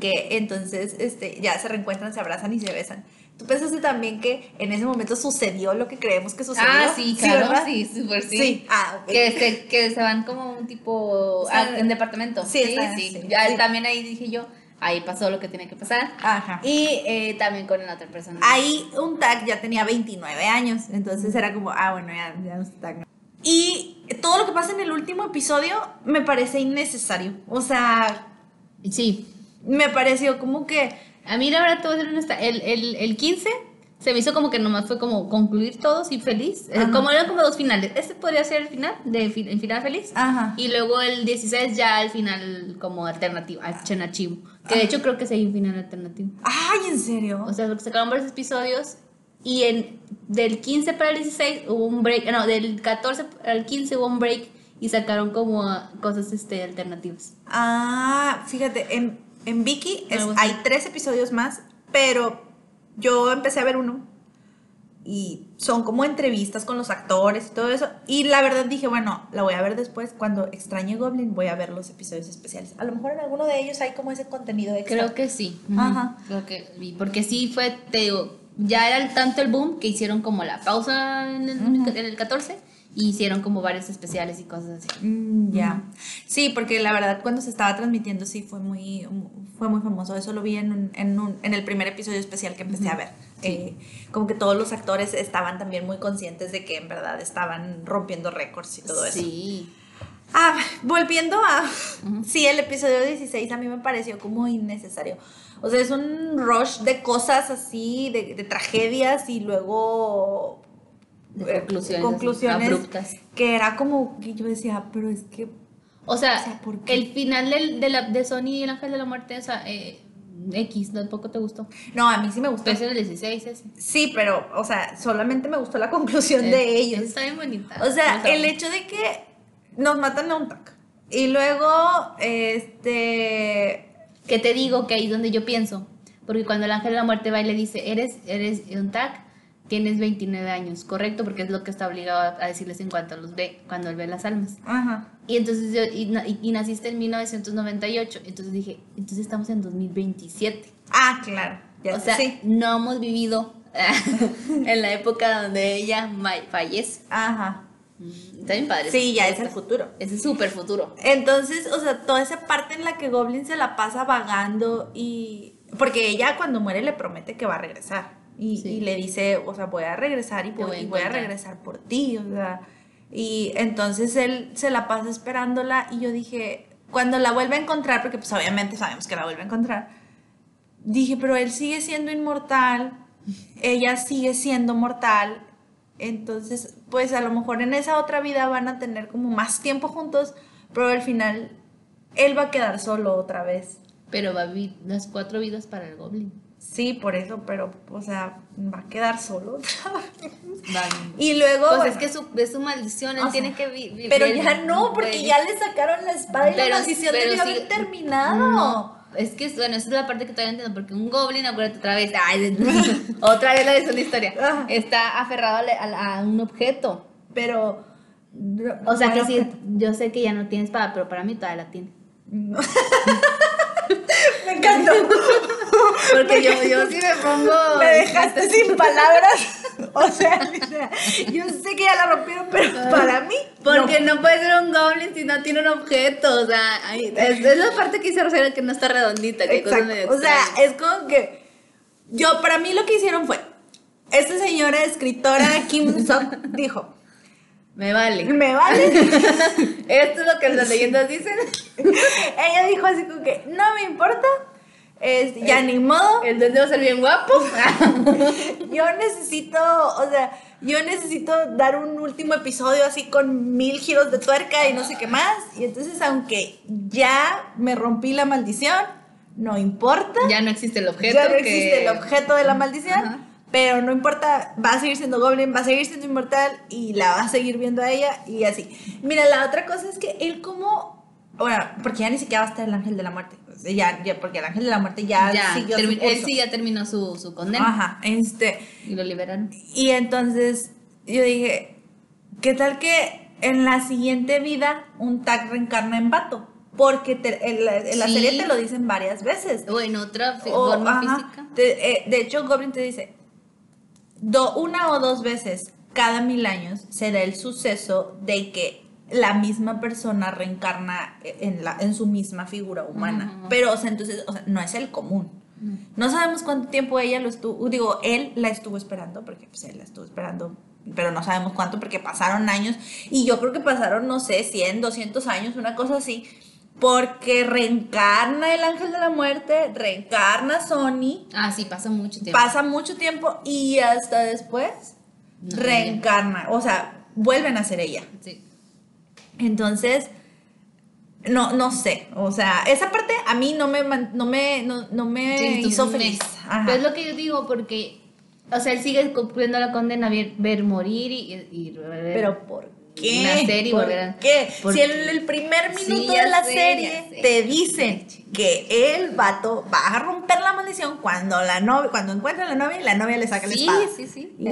que entonces este, ya se reencuentran, se abrazan y se besan. ¿Tú pensaste también que en ese momento sucedió lo que creemos que sucedió? Ah, sí, claro, sí, súper sí. sí. Ah, que, se, que se van como un tipo en departamento. Sí, sí, sí. Ya, También ahí dije yo, ahí pasó lo que tiene que pasar. Ajá. Y eh, también con la otra persona. Ahí un tag ya tenía 29 años, entonces era como, ah, bueno, ya, ya no tag. Y todo lo que pasa en el último episodio me parece innecesario. O sea... Sí. Me pareció como que... A mí la verdad te voy a ser honesta, el, el, el 15 se me hizo como que nomás fue como concluir todos y feliz. Eh, como eran como dos finales. Este podría ser el final, de el final feliz. Ajá. Y luego el 16 ya el final como alternativo, alternativo. Que de hecho creo que hay un final alternativo. Ay, ¿en serio? O sea, se sacaron varios episodios y en del 15 para el 16 hubo un break, no, del 14 al 15 hubo un break y sacaron como cosas este, alternativas. Ah, fíjate, en, en Vicky hay tres episodios más, pero yo empecé a ver uno y son como entrevistas con los actores y todo eso. Y la verdad dije, bueno, la voy a ver después. Cuando extrañe Goblin, voy a ver los episodios especiales. A lo mejor en alguno de ellos hay como ese contenido extra. Creo que sí. Ajá. Creo que. Porque sí fue, te digo, ya era tanto el boom que hicieron como la pausa en el, en el 14 y hicieron como varios especiales y cosas así. Mm, ya. Sí, porque la verdad cuando se estaba transmitiendo sí fue muy, fue muy famoso. Eso lo vi en, en, un, en el primer episodio especial que empecé a ver. Eh, como que todos los actores estaban también muy conscientes de que en verdad estaban rompiendo récords y todo eso. Sí. Ah, volviendo a... Sí, el episodio 16 a mí me pareció como innecesario. O sea, es un rush de cosas así, de, de tragedias y luego de conclusiones, conclusiones abruptas. Que era como que yo decía, pero es que. O sea, el final del, de, la, de Sony y el Ángel de la Muerte, o sea, eh, X, ¿tampoco te gustó? No, a mí sí me gustó. Ese el 16 ese. Sí, pero, o sea, solamente me gustó la conclusión de ellos. Está bien bonita. O sea, el hecho de que nos matan a un tac. Y luego, este. Que te digo que ahí es donde yo pienso. Porque cuando el ángel de la muerte va y le dice, eres, eres un tac, tienes 29 años, correcto, porque es lo que está obligado a decirles en cuanto los ve, cuando él ve las almas. Ajá. Y entonces yo, y, naciste en 1998, entonces dije, entonces estamos en 2027. Ah, claro. o sea, no hemos vivido en la época donde ella fallece. Ajá. Mm, está bien padre. Sí, ya es el futuro. Es el súper futuro. Entonces, o sea, toda esa parte en la que Goblin se la pasa vagando y... Porque ella cuando muere le promete que va a regresar. Y, le dice, o sea, voy a regresar y voy, a, voy a regresar por ti, o sea. Y entonces él se la pasa esperándola y yo dije, cuando la vuelve a encontrar, porque pues obviamente sabemos que la vuelve a encontrar, dije, pero él sigue siendo inmortal, ella sigue siendo mortal, entonces pues a lo mejor en esa otra vida van a tener como más tiempo juntos, pero al final él va a quedar solo otra vez. Pero va a vivir las cuatro vidas para el goblin. Sí, por eso, pero, o sea, va a quedar solo Y luego. Pues es que su, es su maldición, él tiene que vivir. Pero ya no, porque ya le sacaron la espada y la maldición debió haber terminado. es que, bueno, esa es la parte que todavía no entiendo, porque un goblin, acuérdate otra vez, ay, otra vez la de la historia, Ajá. está aferrado a, a- a un objeto. Pero. O sea que sí, yo sé que ya no tiene espada, pero para mí todavía la tiene. no. Me encantó. Porque yo, yo sí me pongo... Me dejaste sin palabras. O sea, yo sé que ya la rompieron, pero para mí. Porque no. puede ser un goblin si no tiene un objeto, o sea, es, es la parte que hice Rosario que no está redondita, que medio Exacto. O sea, es como que. Yo, para mí lo que hicieron fue. Esta señora escritora Kim Sok dijo: Me vale. Me vale. Esto es lo que las leyendas dicen. Ella dijo así como que: No me importa. Es, ya ni modo. El duende va a ser bien guapo. Yo necesito, o sea, yo necesito dar un último episodio así con mil giros de tuerca y no sé qué más. Y entonces, aunque ya me rompí la maldición, no importa. ya no existe el objeto. ya no que- existe el objeto de la maldición. Ajá. Pero no importa, va a seguir siendo Goblin, va a seguir siendo inmortal y la va a seguir viendo a ella y así. Mira, la otra cosa es que él como, bueno, porque ya ni siquiera va a estar el ángel de la muerte. Ya, ya, porque el ángel de la muerte ya, Ya, siguió su termi- él sí ya terminó su, su condena Ajá, este, y lo liberaron. y entonces yo dije, ¿qué tal que en la siguiente vida un tag reencarna en vato? Porque te- en, la, en la Sí. serie te lo dicen varias veces. O en otra O, forma ajá, física. te- eh, de hecho, Goblin te dice, do- una o dos veces cada mil años se da el suceso de que la misma persona reencarna en, la, en su misma figura humana. Pero, o sea, entonces, o sea, no es el común. No sabemos cuánto tiempo ella lo estuvo, digo, él la estuvo esperando, porque pues él la estuvo esperando, pero no sabemos cuánto, porque pasaron años, y yo creo que pasaron, no sé, 100, 200 años, una cosa así, porque reencarna el ángel de la muerte, reencarna Sony, Ah, sí, pasa mucho tiempo. pasa mucho tiempo y hasta después No, reencarna, o sea, vuelven a ser ella. Sí. Entonces, no, no sé, o sea, esa parte a mí no me, no me, no, no me Sí, hizo feliz. Ajá. Pero es lo que yo digo, porque, o sea, él sigue cumpliendo la condena, ver, ver morir y, y, y ver- Pero ¿por qué? Nacer y ¿Por qué? ¿Por si en qué? el primer Sí, minuto ya de la sé, serie sé. te dicen que el vato va a romper la maldición cuando la novia, cuando encuentra a la novia y la novia le saca la Sí, espada. sí, sí. Y,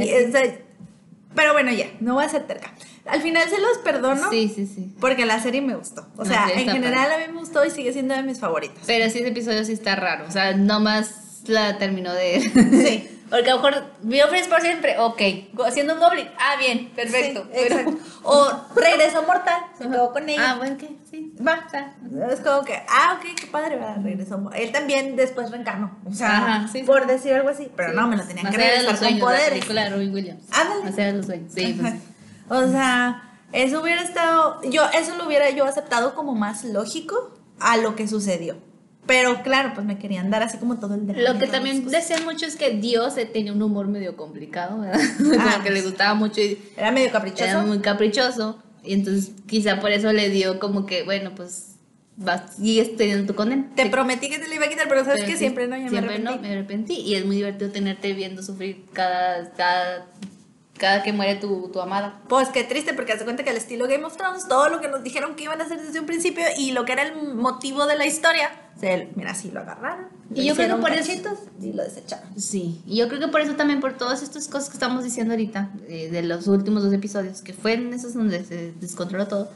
pero bueno, ya, no voy a ser terca. Al final se los perdono Sí, sí, sí. porque la serie me gustó. O La sea, serie en general a mí me gustó y sigue siendo de mis favoritas. Pero sí, ese episodio sí está raro. O sea, nomás la terminó de. Sí. Porque a lo mejor vio Friends por siempre. Ok. Haciendo un goblin. Ah, bien. Perfecto. Sí, Pero-. O regresó mortal, se quedó con ella. Ah, bueno, ¿qué? Sí. Va, es como que, ah, ok, qué padre, ¿verdad? Regresó. Él también después reencarnó. O sea, Ajá, sí, por decir algo así. Pero Sí. no, me lo tenían Más que regresar con sueños, La poderes. película de Robin Williams. Ándale. Más allá de los sueños. Sí, pues. O sea, eso hubiera estado. Yo, eso lo hubiera yo aceptado como más lógico a lo que sucedió. Pero claro, pues me querían dar así como todo el drama Lo que también decían mucho es que Dios eh, tenía un humor medio complicado, ¿verdad? Ah, Como que le pues. gustaba mucho y Era medio caprichoso. era muy caprichoso. Y entonces quizá por eso le dio como que, bueno, pues vas, sigues teniendo tu condena. Te prometí que te lo iba a quitar, pero sabes Pero que sí, siempre no, ya siempre me no, arrepentí. me arrepentí. Y es muy divertido tenerte viendo sufrir cada, cada, cada que muere tu, tu amada. Pues qué triste, porque hace cuenta que al estilo Game of Thrones, todo lo que nos dijeron que iban a hacer desde un principio y lo que era el motivo de la historia, se, mira, sí lo agarraron. Y yo creo que por eso- Y lo desecharon. Sí, y yo creo que por eso también, por todas estas cosas que estamos diciendo ahorita, eh, de los últimos dos episodios, que fueron esos donde se descontroló todo,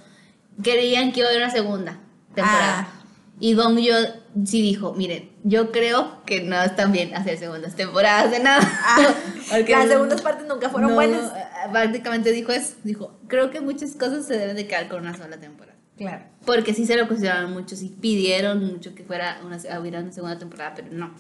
creían que iba a haber una segunda temporada. Ah. Y Gong yo sí dijo, miren, yo creo que no están bien hacer segundas temporadas de nada. Ah, Porque las segundas partes nunca fueron no, buenas. eh, Prácticamente dijo eso, dijo, creo que muchas cosas se deben de quedar con una sola temporada. Claro. Porque sí se lo cuestionaron mucho, sí pidieron mucho que fuera una, hubiera una segunda temporada, pero no.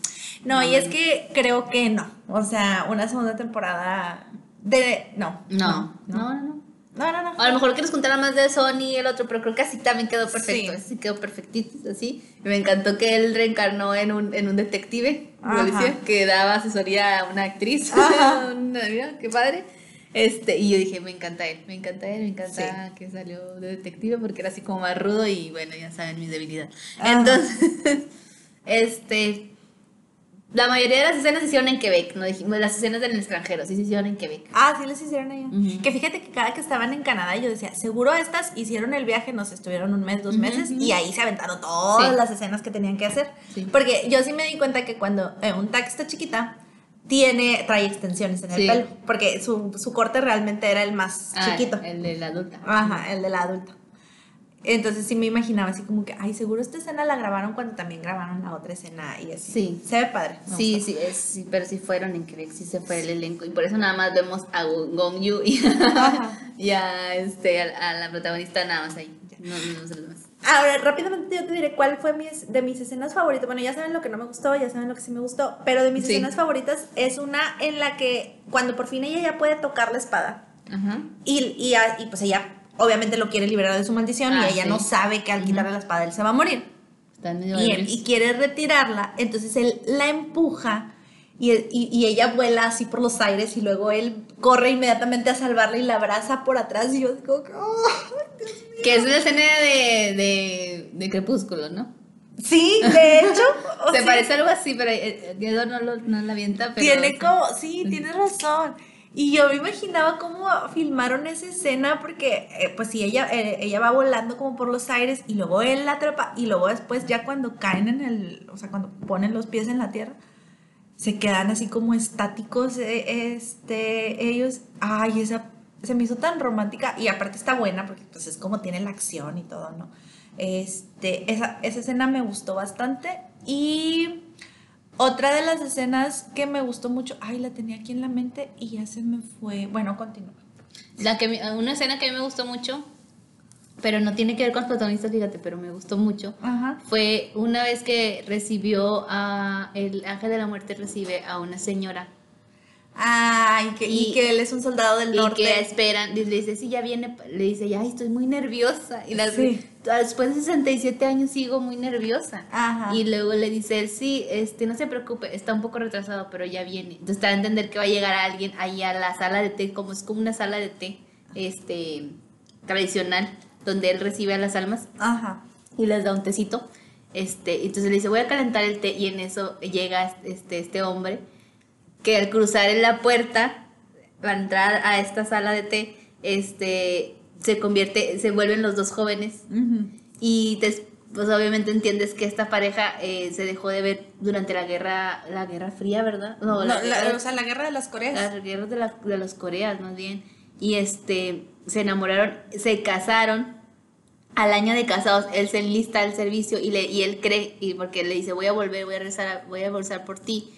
No, y es que creo que no. O sea, una segunda temporada de. No. No, no, no. no. No, no, no. A lo mejor que nos contaran más de Sony el otro, pero creo que así también quedó perfecto. Sí. Así quedó perfectito, así. Y me encantó que él reencarnó en un, en un detective, policía, que daba asesoría a una actriz. Ajá. Una- mira, qué padre. Este, y yo dije, me encanta él, me encanta él, me encanta que salió de detective porque era así como más rudo y bueno, ya saben mis debilidades. Ajá. Entonces, este, La mayoría de las escenas se hicieron en Quebec, no dijimos las escenas en el extranjero, sí se hicieron en Quebec. Ah, sí les hicieron allá. Que fíjate que cada que estaban en Canadá yo decía, seguro estas hicieron el viaje, no sé, estuvieron un mes, dos meses y ahí se aventaron todas Sí. las escenas que tenían que hacer. Sí. Porque yo sí me di cuenta que cuando eh, un tag está chiquita, tiene, trae extensiones en el Sí. pelo. Porque su, su corte realmente era el más Ah, chiquito. El de la adulta. Ajá, el de la adulta. Entonces sí me imaginaba así como que, ay, seguro esta escena la grabaron cuando también grabaron la otra escena y así. Sí. Se ve padre. Sí, sí, es- sí, pero sí fueron en Quebec, sí se fue el elenco. Y por eso nada más vemos a Go- Gong Yu y, y a, este, a, a la protagonista nada más ahí. No, no, sé demás. Ahora, rápidamente yo te diré cuál fue mis, de mis escenas favoritas. Bueno, ya saben lo que no me gustó, ya saben lo que sí me gustó, pero de mis Sí. escenas favoritas es una en la que cuando por fin ella ya puede tocar la espada Ajá. y, y pues ella obviamente lo quiere liberar de su maldición Ah, y ella sí. no sabe que al quitarle la espada él se va a morir. Y, él- y quiere retirarla, entonces él la empuja y, y- y ella vuela así por los aires y luego él corre inmediatamente a salvarla y la abraza por atrás y yo digo. Que es una escena de, de, de Crepúsculo, ¿no? Sí, de hecho. Se sí, parece algo así, pero eh, eh, Diego no, lo, no la avienta, pero... Tiene como, sí, tienes razón. Y yo me imaginaba cómo filmaron esa escena porque, eh, pues sí, ella, eh, ella va volando como por los aires y luego él la atrapa y luego después ya cuando caen en el, o sea, cuando ponen los pies en la tierra, se quedan así como estáticos, eh, este, ellos, ay, esa, se me hizo tan romántica y aparte está buena porque pues es como tiene la acción y todo, ¿no? Este, esa, esa escena me gustó bastante y otra de las escenas que me gustó mucho, ay, la tenía aquí en la mente y ya se me fue. Bueno, continúa. La que, una escena que a mí me gustó mucho, pero no tiene que ver con los protagonistas, fíjate, pero me gustó mucho. Ajá. Fue una vez que recibió a. El ángel de la muerte recibe a una señora. Ay, que, y, Y- que él es un soldado del Y norte. que esperan, le dice, sí, ya viene, le dice, ya, ay, estoy muy nerviosa. Y la, Sí. después de 67 años sigo muy nerviosa. Ajá. Y luego le dice él, sí, este, no se preocupe, está un poco retrasado, pero ya viene. Entonces te da a entender que va a llegar alguien ahí a la sala de té, como es como una sala de té, este, tradicional, donde él recibe a las almas Ajá. y les da un tecito. Este, y entonces le dice, voy a calentar el té, y en eso llega este, este hombre, que al cruzar en la puerta, para entrar a esta sala de té, este, se convierte, se vuelven los dos jóvenes y des- pues obviamente entiendes que esta pareja eh, se dejó de ver durante la guerra, la guerra fría, ¿verdad? No, No, la, la- o sea, la guerra de las Coreas. las guerras de, la- de los Coreas, más bien. Y este, se enamoraron, se casaron. Al año de casados, él se enlista al servicio y, le, y él cree, y porque le dice, voy a volver, voy a a- voy a regresar por ti.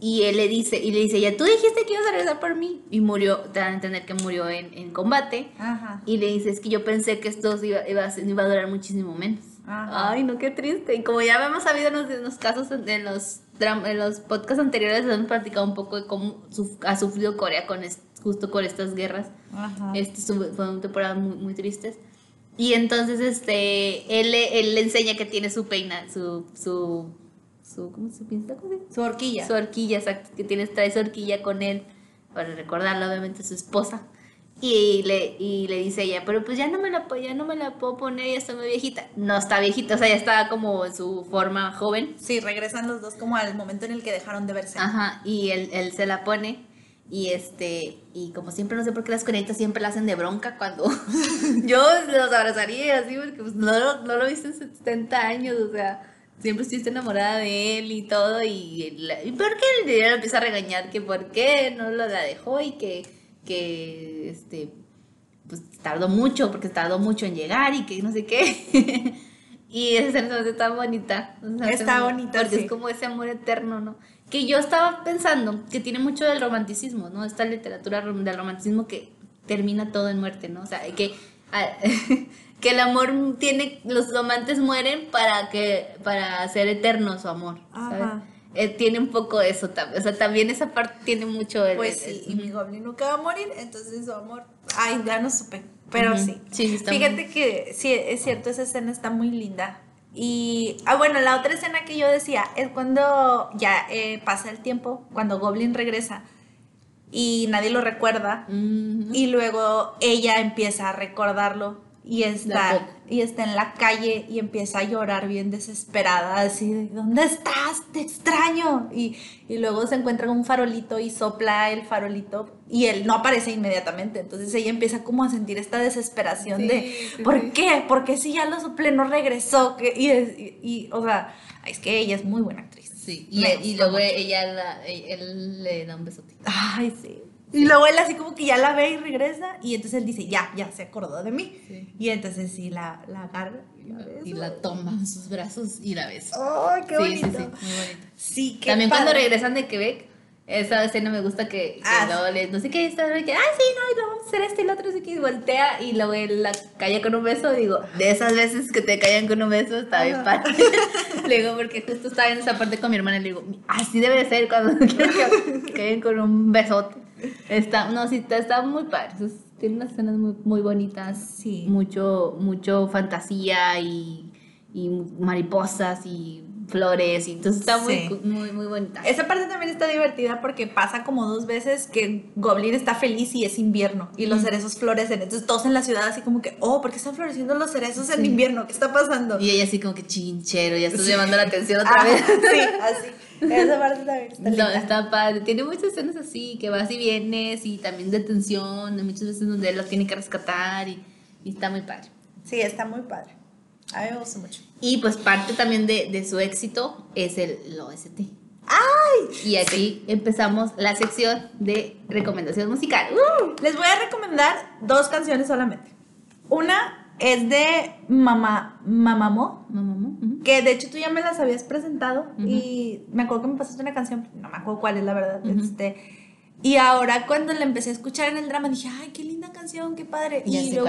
Y él le dice, y le dice, ya tú dijiste que ibas a regresar por mí. Y murió, te dan a entender que murió en, en combate. Ajá. Y le dice, es que yo pensé que esto iba, iba, iba a durar muchísimo menos. Ajá. Ay, no, qué triste. Y como ya hemos sabido en los, en los casos, en los, en los podcasts anteriores, hemos platicado un poco de cómo su- ha sufrido Corea con es- justo con estas guerras. Ajá. Este, fueron temporadas muy, muy tristes. Y entonces este, él, él le enseña que tiene su peina, su, su, su, ¿cómo se dice? Su horquilla. Su horquilla, exacto, que tienes, trae su horquilla con él, para recordarle obviamente a su esposa. Y le, y le dice ella, pero pues ya no me la ya no me la puedo poner, ya está muy viejita. No está viejita, o sea, ya está como en su forma joven. Sí, regresan los dos como al momento en el que dejaron de verse. Ajá, y él, él se la pone. Y este, y como siempre, no sé por qué las coreanitas siempre la hacen de bronca cuando yo los abrazaría así, porque pues no, no lo viste en 70 años, o sea, siempre estuviste enamorada de él y todo, y, la- y ¿por qué el dinero empieza a regañar? Que por qué no lo la dejó y que, que este, pues tardó mucho, porque tardó mucho en llegar y que no sé qué. y esa escena se me hace tan bonita. o sea, Está bonita, Porque sí. es como ese amor eterno, ¿no? Que yo estaba pensando que tiene mucho del romanticismo, ¿no? Esta literatura del romanticismo que termina todo en muerte, ¿no? O sea, que, ah, que el amor tiene, los amantes mueren para que, para hacer eterno su amor, ¿sabes? Eh, tiene un poco eso también, o sea, también esa parte tiene mucho el- Pues el- y mi goblin nunca va a morir, entonces su amor. Ay, ya no supe. Pero sí. Sí, sí, está Fíjate que sí, es cierto, esa escena está muy linda. Y, ah, bueno, la otra escena que yo decía es cuando ya eh, pasa el tiempo, cuando Goblin regresa y nadie lo recuerda. Y luego ella empieza a recordarlo y está, y está en la calle y empieza a llorar bien desesperada, así de, ¿dónde estás? Te extraño. Y, y luego se encuentra con un farolito y sopla el farolito y él no aparece inmediatamente. Entonces ella empieza como a sentir esta desesperación Sí, de, sí, ¿por sí. qué? Porque si ya lo soplé no regresó. Y, es- y- y, o sea, es que ella es muy buena actriz. Sí, y, Me y gusta luego ella la- él le da un besote. Ay, sí. Y luego él así como que ya la ve y regresa y entonces él dice, ya, ya se acordó de mí. Sí. Y entonces sí, la, la agarra y la besa. Y la toma en sus brazos y la besa. ¡Ay, qué sí, bonito! sí, sí, muy bonito. Sí, qué También cuando regresan de Quebec, esa escena me gusta que, que Ah, luego le, no sé qué, está, que, ah, sí, no, y lo vamos a hacer esto y lo otro, así que y voltea y luego él la calla con un beso. Digo, de esas veces que te callan con un beso, está bien padre. le digo, porque justo estaba en esa parte con mi hermana y le digo, así debe de ser cuando quiero que callen con un besote. Está, no, sí, está, está muy padre. Tiene unas escenas muy, muy bonitas. Sí. Mucho, mucho fantasía y, y mariposas y flores. Y entonces está muy, Sí. muy, muy bonita. Esa parte también está divertida porque pasa como dos veces que Goblin está feliz y es invierno y los cerezos florecen. Entonces todos en la ciudad así como que, oh, ¿por qué están floreciendo los cerezos en invierno? ¿Qué está pasando? Y ella así como que chinchero, ya estás llamando la atención otra Ah, vez. sí, así. Esa parte también está No, linda. está padre. Tiene muchas escenas así, que vas y vienes y también de tensión, muchas veces donde él la tiene que rescatar y, y está muy padre. Sí, está muy padre. A mí me gusta mucho. Y pues parte también de, de su éxito es el OST. ¡Ay! Y aquí empezamos la sección de recomendación musical. ¡Uh! Les voy a recomendar dos canciones solamente. Una es de Mamá Mamamo, ujú. Que de hecho tú ya me las habías presentado Ujú. y me acuerdo que me pasaste una canción, no me acuerdo cuál es la verdad. Ujú. este, y ahora cuando la empecé a escuchar en el drama dije, ay, qué linda canción, qué padre. Ya y luego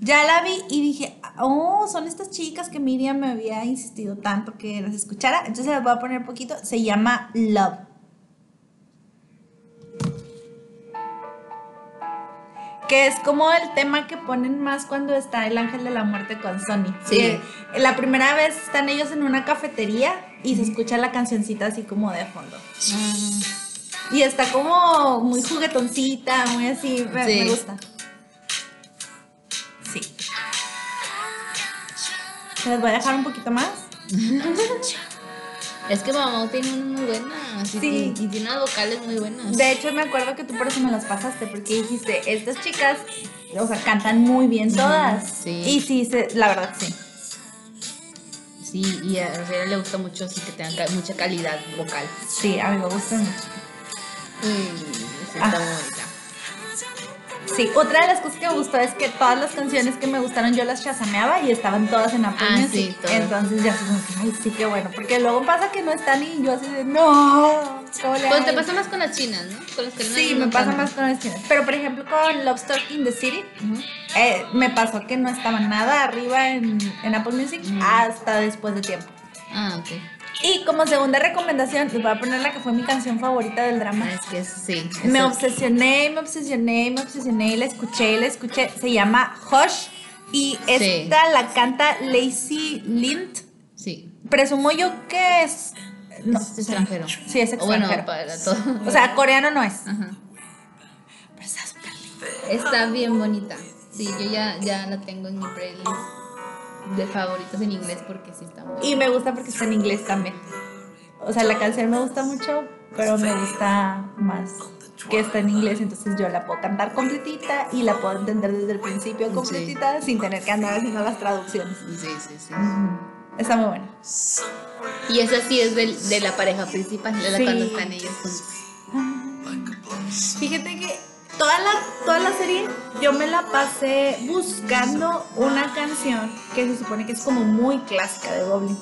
ya la vi y dije, oh, son estas chicas que Miriam me había insistido tanto que las escuchara. Entonces las voy a poner poquito. Se llama Love. Que es como el tema que ponen más cuando está el ángel de la muerte con Sony. Sí. Que la primera vez están ellos en una cafetería y se escucha la cancioncita así como de fondo. Y está como muy juguetoncita, muy así. Me, Sí. me gusta. Sí. Les voy a dejar un poquito más. Es que mamá tiene una muy buena. Sí. Sí. Y, y tiene unas vocales muy buenas. De hecho, me acuerdo que tú por eso me las pasaste, porque dijiste, estas chicas, o sea, cantan muy bien todas. sí. Y sí, se- la verdad, sí. Sí, y a Rosera le gusta mucho así que tengan ca- mucha calidad vocal. Sí, a mí me gustan mucho. Mm, sí, está Ah. muy. Sí, otra de las cosas que me gustó es que todas las canciones que me gustaron yo las chasameaba y estaban todas en Apple Ah, Music. sí. Entonces ya que, ay, sí, qué bueno. Porque luego pasa que no están y yo así de, no, ¿cómo le Pues te hago?". pasa más con las chinas, ¿no? Con las que no- Sí, me pasa tanto. más con las chinas. Pero por ejemplo con Love Story in the City, eh, me pasó que no estaba nada arriba en, en Apple Music Mm. hasta después de tiempo. Ah, ok. Y como segunda recomendación, les voy a poner la que fue mi canción favorita del drama. Es que sí. Me obsesioné, me obsesioné, me obsesioné y la escuché la escuché. Se llama Hush y esta la canta Lacey Lint. Sí. Presumo yo que es... No, es extranjero. Sí, es O bueno, extranjero. para todo. O sea, coreano no es. Ajá. Pero está súper lindo. Está bien bonita. Sí, yo ya, ya la tengo en mi playlist de favoritos en inglés porque sí está muy Y me gusta porque está en inglés también. O sea, la canción me gusta mucho, pero me gusta más que está en inglés, entonces yo la puedo cantar completita y la puedo entender desde el principio Sí. completita sin tener que andar haciendo las traducciones. Sí, sí, sí. Está muy buena. Y esa sí es del- de, la pareja principal, de la Sí. cuando están ellos juntos. Fíjate que toda la, toda la serie yo me la pasé buscando una canción que se supone que es como muy clásica de Goblin.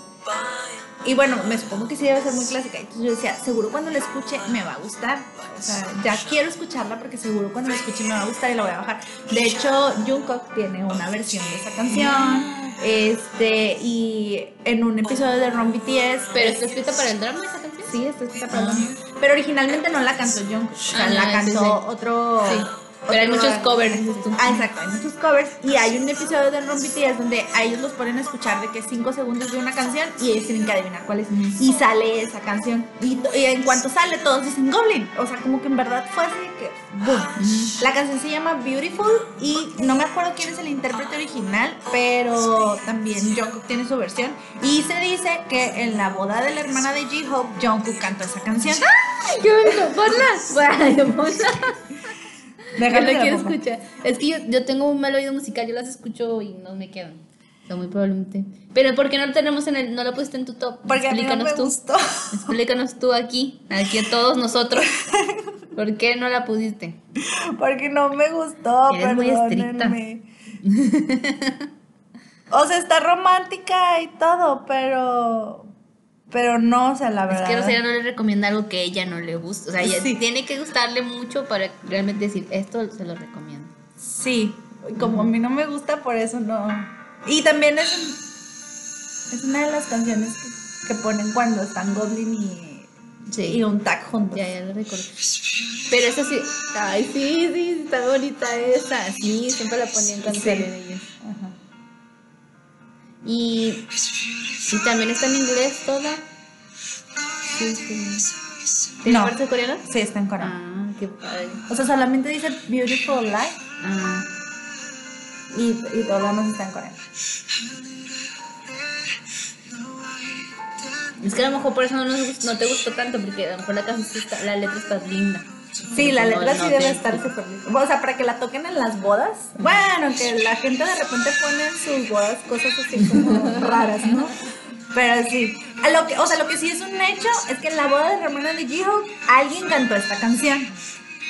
Y bueno, me supongo que sí debe ser muy clásica. Entonces yo decía, seguro cuando la escuche me va a gustar. O sea, ya quiero escucharla porque seguro cuando la escuche me va a gustar y la voy a bajar. De hecho, Jungkook tiene una versión de esa canción. Este, y en un episodio de Ron BTS. ¿Pero está escrita para el drama esa canción? Sí, está escrita para el drama. Pero originalmente no la cantó Jungkook. O sea, Ah, la sí, cantó sí. otro, Sí. Pero hay muchos covers. Ah, exacto, hay muchos covers. Y hay un episodio de BTS donde a ellos los ponen a escuchar de que 5 segundos de una canción y ellos tienen que adivinar cuál es. Y sale esa canción. Y, y en cuanto sale, todos dicen Goblin. O sea, como que en verdad fue así que. ¡boom! La canción se llama Beautiful y no me acuerdo quién es el intérprete original, pero también Jungkook tiene su versión. Y se dice que en la boda de la hermana de J-Hope, Jungkook cantó esa canción. ¡Ay, qué bonito! ¡Ponla! Bueno, ponla. Yo Déjame lo la quiero escuchar. Es que yo, yo tengo un mal oído musical, yo las escucho y no me quedan. O muy probablemente. Pero ¿por qué no lo tenemos en el, no lo pusiste en tu top? Porque a mí no me tú. gustó. Explícanos tú aquí, aquí a todos nosotros. ¿Por qué no la pusiste? Porque no me gustó, Eres muy perdónenme. o sea, está romántica y todo, pero. Pero no, o sea, la Es verdad. que Rosera no le recomienda algo que ella no le gusta. O sea, ella Sí. tiene que gustarle mucho para realmente decir, esto se lo recomiendo. Sí, como a mí no me gusta, por eso no. Y también es, es una de las canciones que, que ponen cuando están Goblin y, Sí. y un tag juntos. Ya, ya lo recuerdo. Pero esa sí. Ay, sí, sí, está bonita esa. Sí, siempre la ponían cuando Sí. salían ellos. Y, y también está en inglés toda. Sí, sí. ¿Tiene No. parte coreana? Sí, está en coreano. Ah, qué padre. O sea, solamente dice Beautiful Life Ah, y, y todo lo demás está en coreano. es que a lo mejor por eso no, nos no te gustó tanto, porque a lo mejor la, canción está- la letra está linda. Sí, la letra sí debe estar súper. O sea, para que la toquen en las bodas. Bueno, que la gente de repente pone en sus bodas cosas así como raras, ¿no? Pero sí. A lo que, o sea, lo que sí es un hecho es que en la boda de hermana de Jiho alguien cantó esta canción.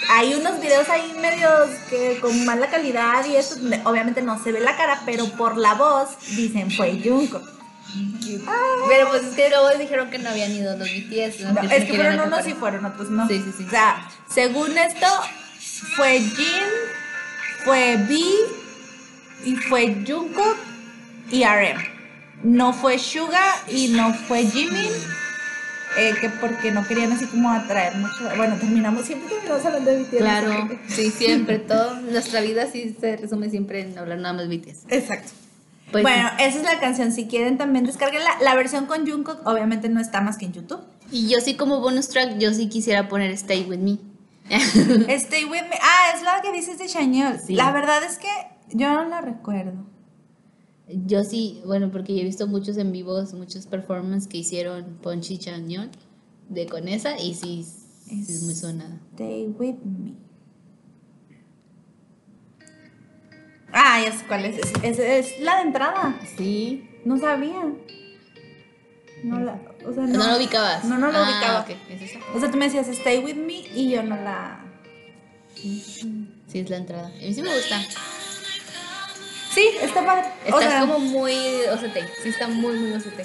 Hay unos videos ahí medios que con mala calidad y eso, donde obviamente no se ve la cara, pero por la voz dicen fue Jungkook. Pero pues es que luego dijeron que no habían ido los BTS. No, es que fueron unos y fueron otros no. Sí, sí, sí. O sea, según esto, fue Jin, fue B y fue Jungkook y RM. No fue Suga y no fue Jimin. eh, que porque no querían así como atraer mucho. Bueno, terminamos siempre terminamos hablando de BTS. Claro, sí, siempre, todo, nuestra vida sí se resume siempre en hablar nada más BTS. Exacto. Pues, bueno, esa es la canción. Si quieren también descarguenla. La versión con Jungkook obviamente no está más que en YouTube. y yo sí como bonus track, yo sí quisiera poner Stay With Me. Stay with me. Ah, es la que dices de Chanyeol. Sí. La verdad es que yo no la recuerdo. Yo sí, bueno, porque yo he visto muchos en vivos, muchos performances que hicieron Ponchi Chañón de con esa y sí, sí es muy sonada. Stay with me. Ah, ya sé cuál es. Es, es- es la de entrada. Sí. No sabía. No la. O sea, no. No, lo ubicabas. No, no lo Ah, ubicaba. ok, ¿es esa? O sea, tú me decías Stay with me y yo no la. Sí, es la entrada. A mí sí me gusta. Sí, está padre. Está o sea, como muy OCT. Sí, está muy, muy OCT.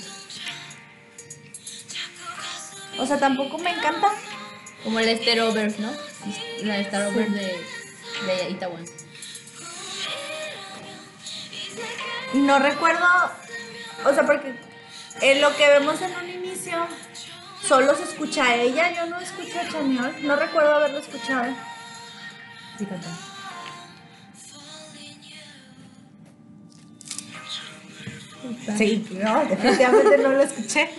o sea, tampoco me encanta. Como el Staroverse, ¿no? La Staroverse de, de Itaewon. No recuerdo. O sea, porque en lo que vemos en un inicio solo se escucha a ella. Yo no escucho a Chanyeol. No recuerdo haberlo escuchado. Sí, canta. Sí, no, definitivamente no lo escuché.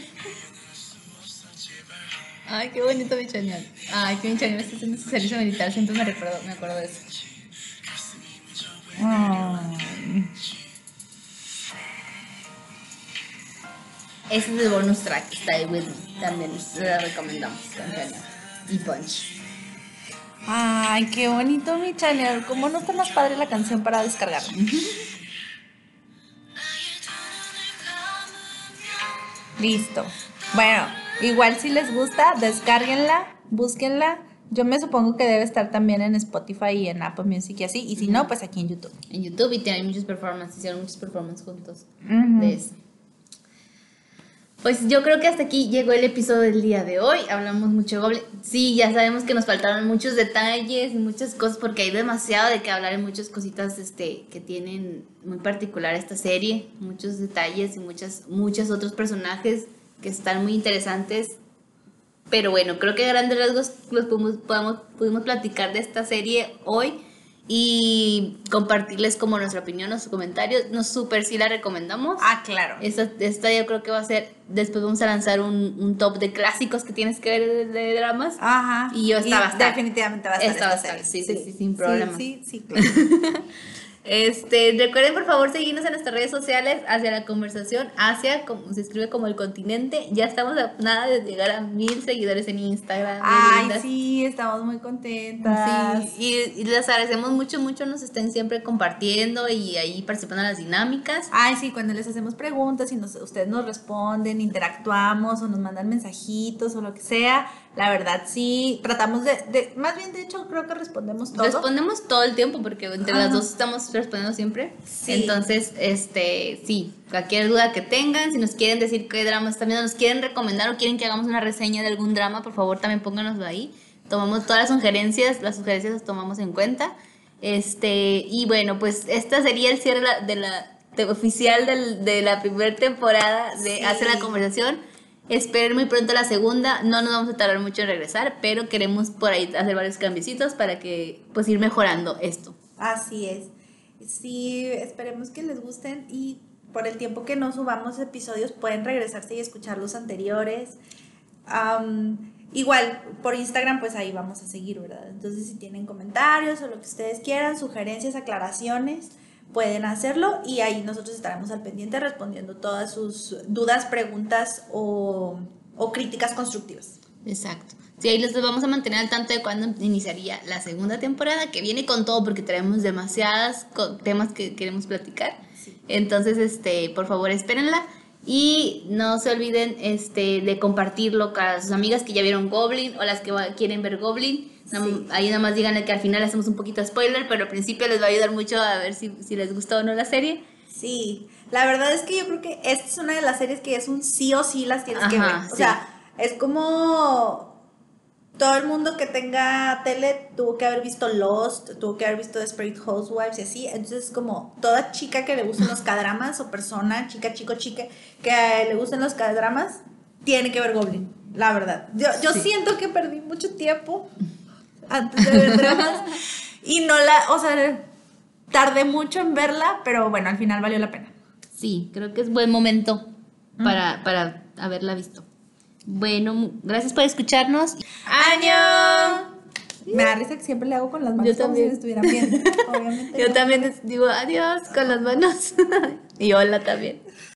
Ay, qué bonito mi chañal. Ay, que mi chañal está haciendo su servicio militar. Siempre me recuerdo, me acuerdo de eso. Ay. Ese es el bonus track, Stay With Me. También se la recomendamos Chañal. Y Punch. Ay, qué bonito mi channel. ¿Cómo no está más padre la canción para descargarla? Listo. Bueno, igual si les gusta, descárguenla, búsquenla. Yo me supongo que debe estar también en Spotify y en Apple Music y así. Y si no, pues aquí en YouTube. En YouTube y tienen muchos performances, hicieron muchos performances juntos de eso. Pues yo creo que hasta aquí llegó el episodio del día de hoy. Hablamos mucho de Goblin. Sí, ya sabemos que nos faltaron muchos detalles y muchas cosas porque hay demasiado de qué hablar y muchas cositas este, que tienen muy particular esta serie. Muchos detalles y muchas, muchos otros personajes que están muy interesantes. Pero bueno, creo que a grandes rasgos los pudimos, pudimos platicar de esta serie hoy y compartirles como nuestra opinión, nuestros comentarios. Nos súper sí la recomendamos. Ah, claro. Esta, esta yo creo que va a ser, después vamos a lanzar un, un top de clásicos que tienes que ver de, de dramas. Ajá. Y yo esta va a estar. Definitivamente va a estar. Esta va a estar, sí, sí, sí, sin problema. Sí, sí, claro. Este, recuerden por favor seguirnos en nuestras redes sociales hacia la conversación, hacia, como se escribe como el continente. Ya estamos a nada de llegar a mil seguidores en Instagram. Ay, lindas. sí, estamos muy contentas. Sí, y, y les agradecemos mucho, mucho, nos estén siempre compartiendo y ahí participando en las dinámicas. Ay, sí, cuando les hacemos preguntas y nos, ustedes nos responden, interactuamos o nos mandan mensajitos o lo que sea, la verdad sí, tratamos de, de más bien de hecho creo que respondemos todo. Respondemos todo el tiempo porque entre las dos estamos respondiendo siempre. Sí. Entonces, este, sí, cualquier duda que tengan, si nos quieren decir qué dramas están viendo, nos quieren recomendar o quieren que hagamos una reseña de algún drama, por favor también pónganoslo ahí. Tomamos todas las sugerencias, las sugerencias las tomamos en cuenta. Este, y bueno, pues esta sería el cierre de la, de la- de- oficial del- de la primera temporada de Sí. Hace la conversación. Esperen muy pronto la segunda, no nos vamos a tardar mucho en regresar, pero queremos por ahí hacer varios cambiecitos para que pues ir mejorando esto. Así es. Sí, esperemos que les gusten y por el tiempo que no subamos episodios pueden regresarse y escuchar los anteriores. Am, igual, por Instagram pues ahí vamos a seguir, ¿verdad? Entonces si tienen comentarios o lo que ustedes quieran, sugerencias, aclaraciones, pueden hacerlo y ahí nosotros estaremos al pendiente respondiendo todas sus dudas, preguntas o, o críticas constructivas. Exacto. Sí, ahí les vamos a mantener al tanto de cuándo iniciaría la segunda temporada, que viene con todo porque traemos demasiadas co- temas que queremos platicar. Sí. Entonces, este, por favor, espérenla. Y no se olviden este, de compartirlo con sus amigas que ya vieron Goblin o las que quieren ver Goblin. Sí. Ahí nada más díganle que al final hacemos un poquito de spoiler, pero al principio les va a ayudar mucho a ver si, si les gustó o no la serie. Sí, la verdad es que yo creo que esta es una de las series que es un sí o sí las tienes que ver. Ajá, O sí. sea, es como todo el mundo que tenga tele tuvo que haber visto Lost, tuvo que haber visto Desperate Housewives y así. Entonces, como toda chica que le gustan los cadramas o persona, chica, chico, chica, que le gusten los cadramas, tiene que ver Goblin, la verdad. Yo, yo Sí. siento que perdí mucho tiempo antes de ver dramas y no la, o sea, tardé mucho en verla, pero bueno, al final valió la pena. Sí, creo que es buen momento para, para haberla visto. Bueno, gracias por escucharnos. ¡Año! Me da risa que siempre le hago con las manos Yo como si también. me estuvieran viendo. Obviamente. Yo no. también digo adiós con las manos. y hola también.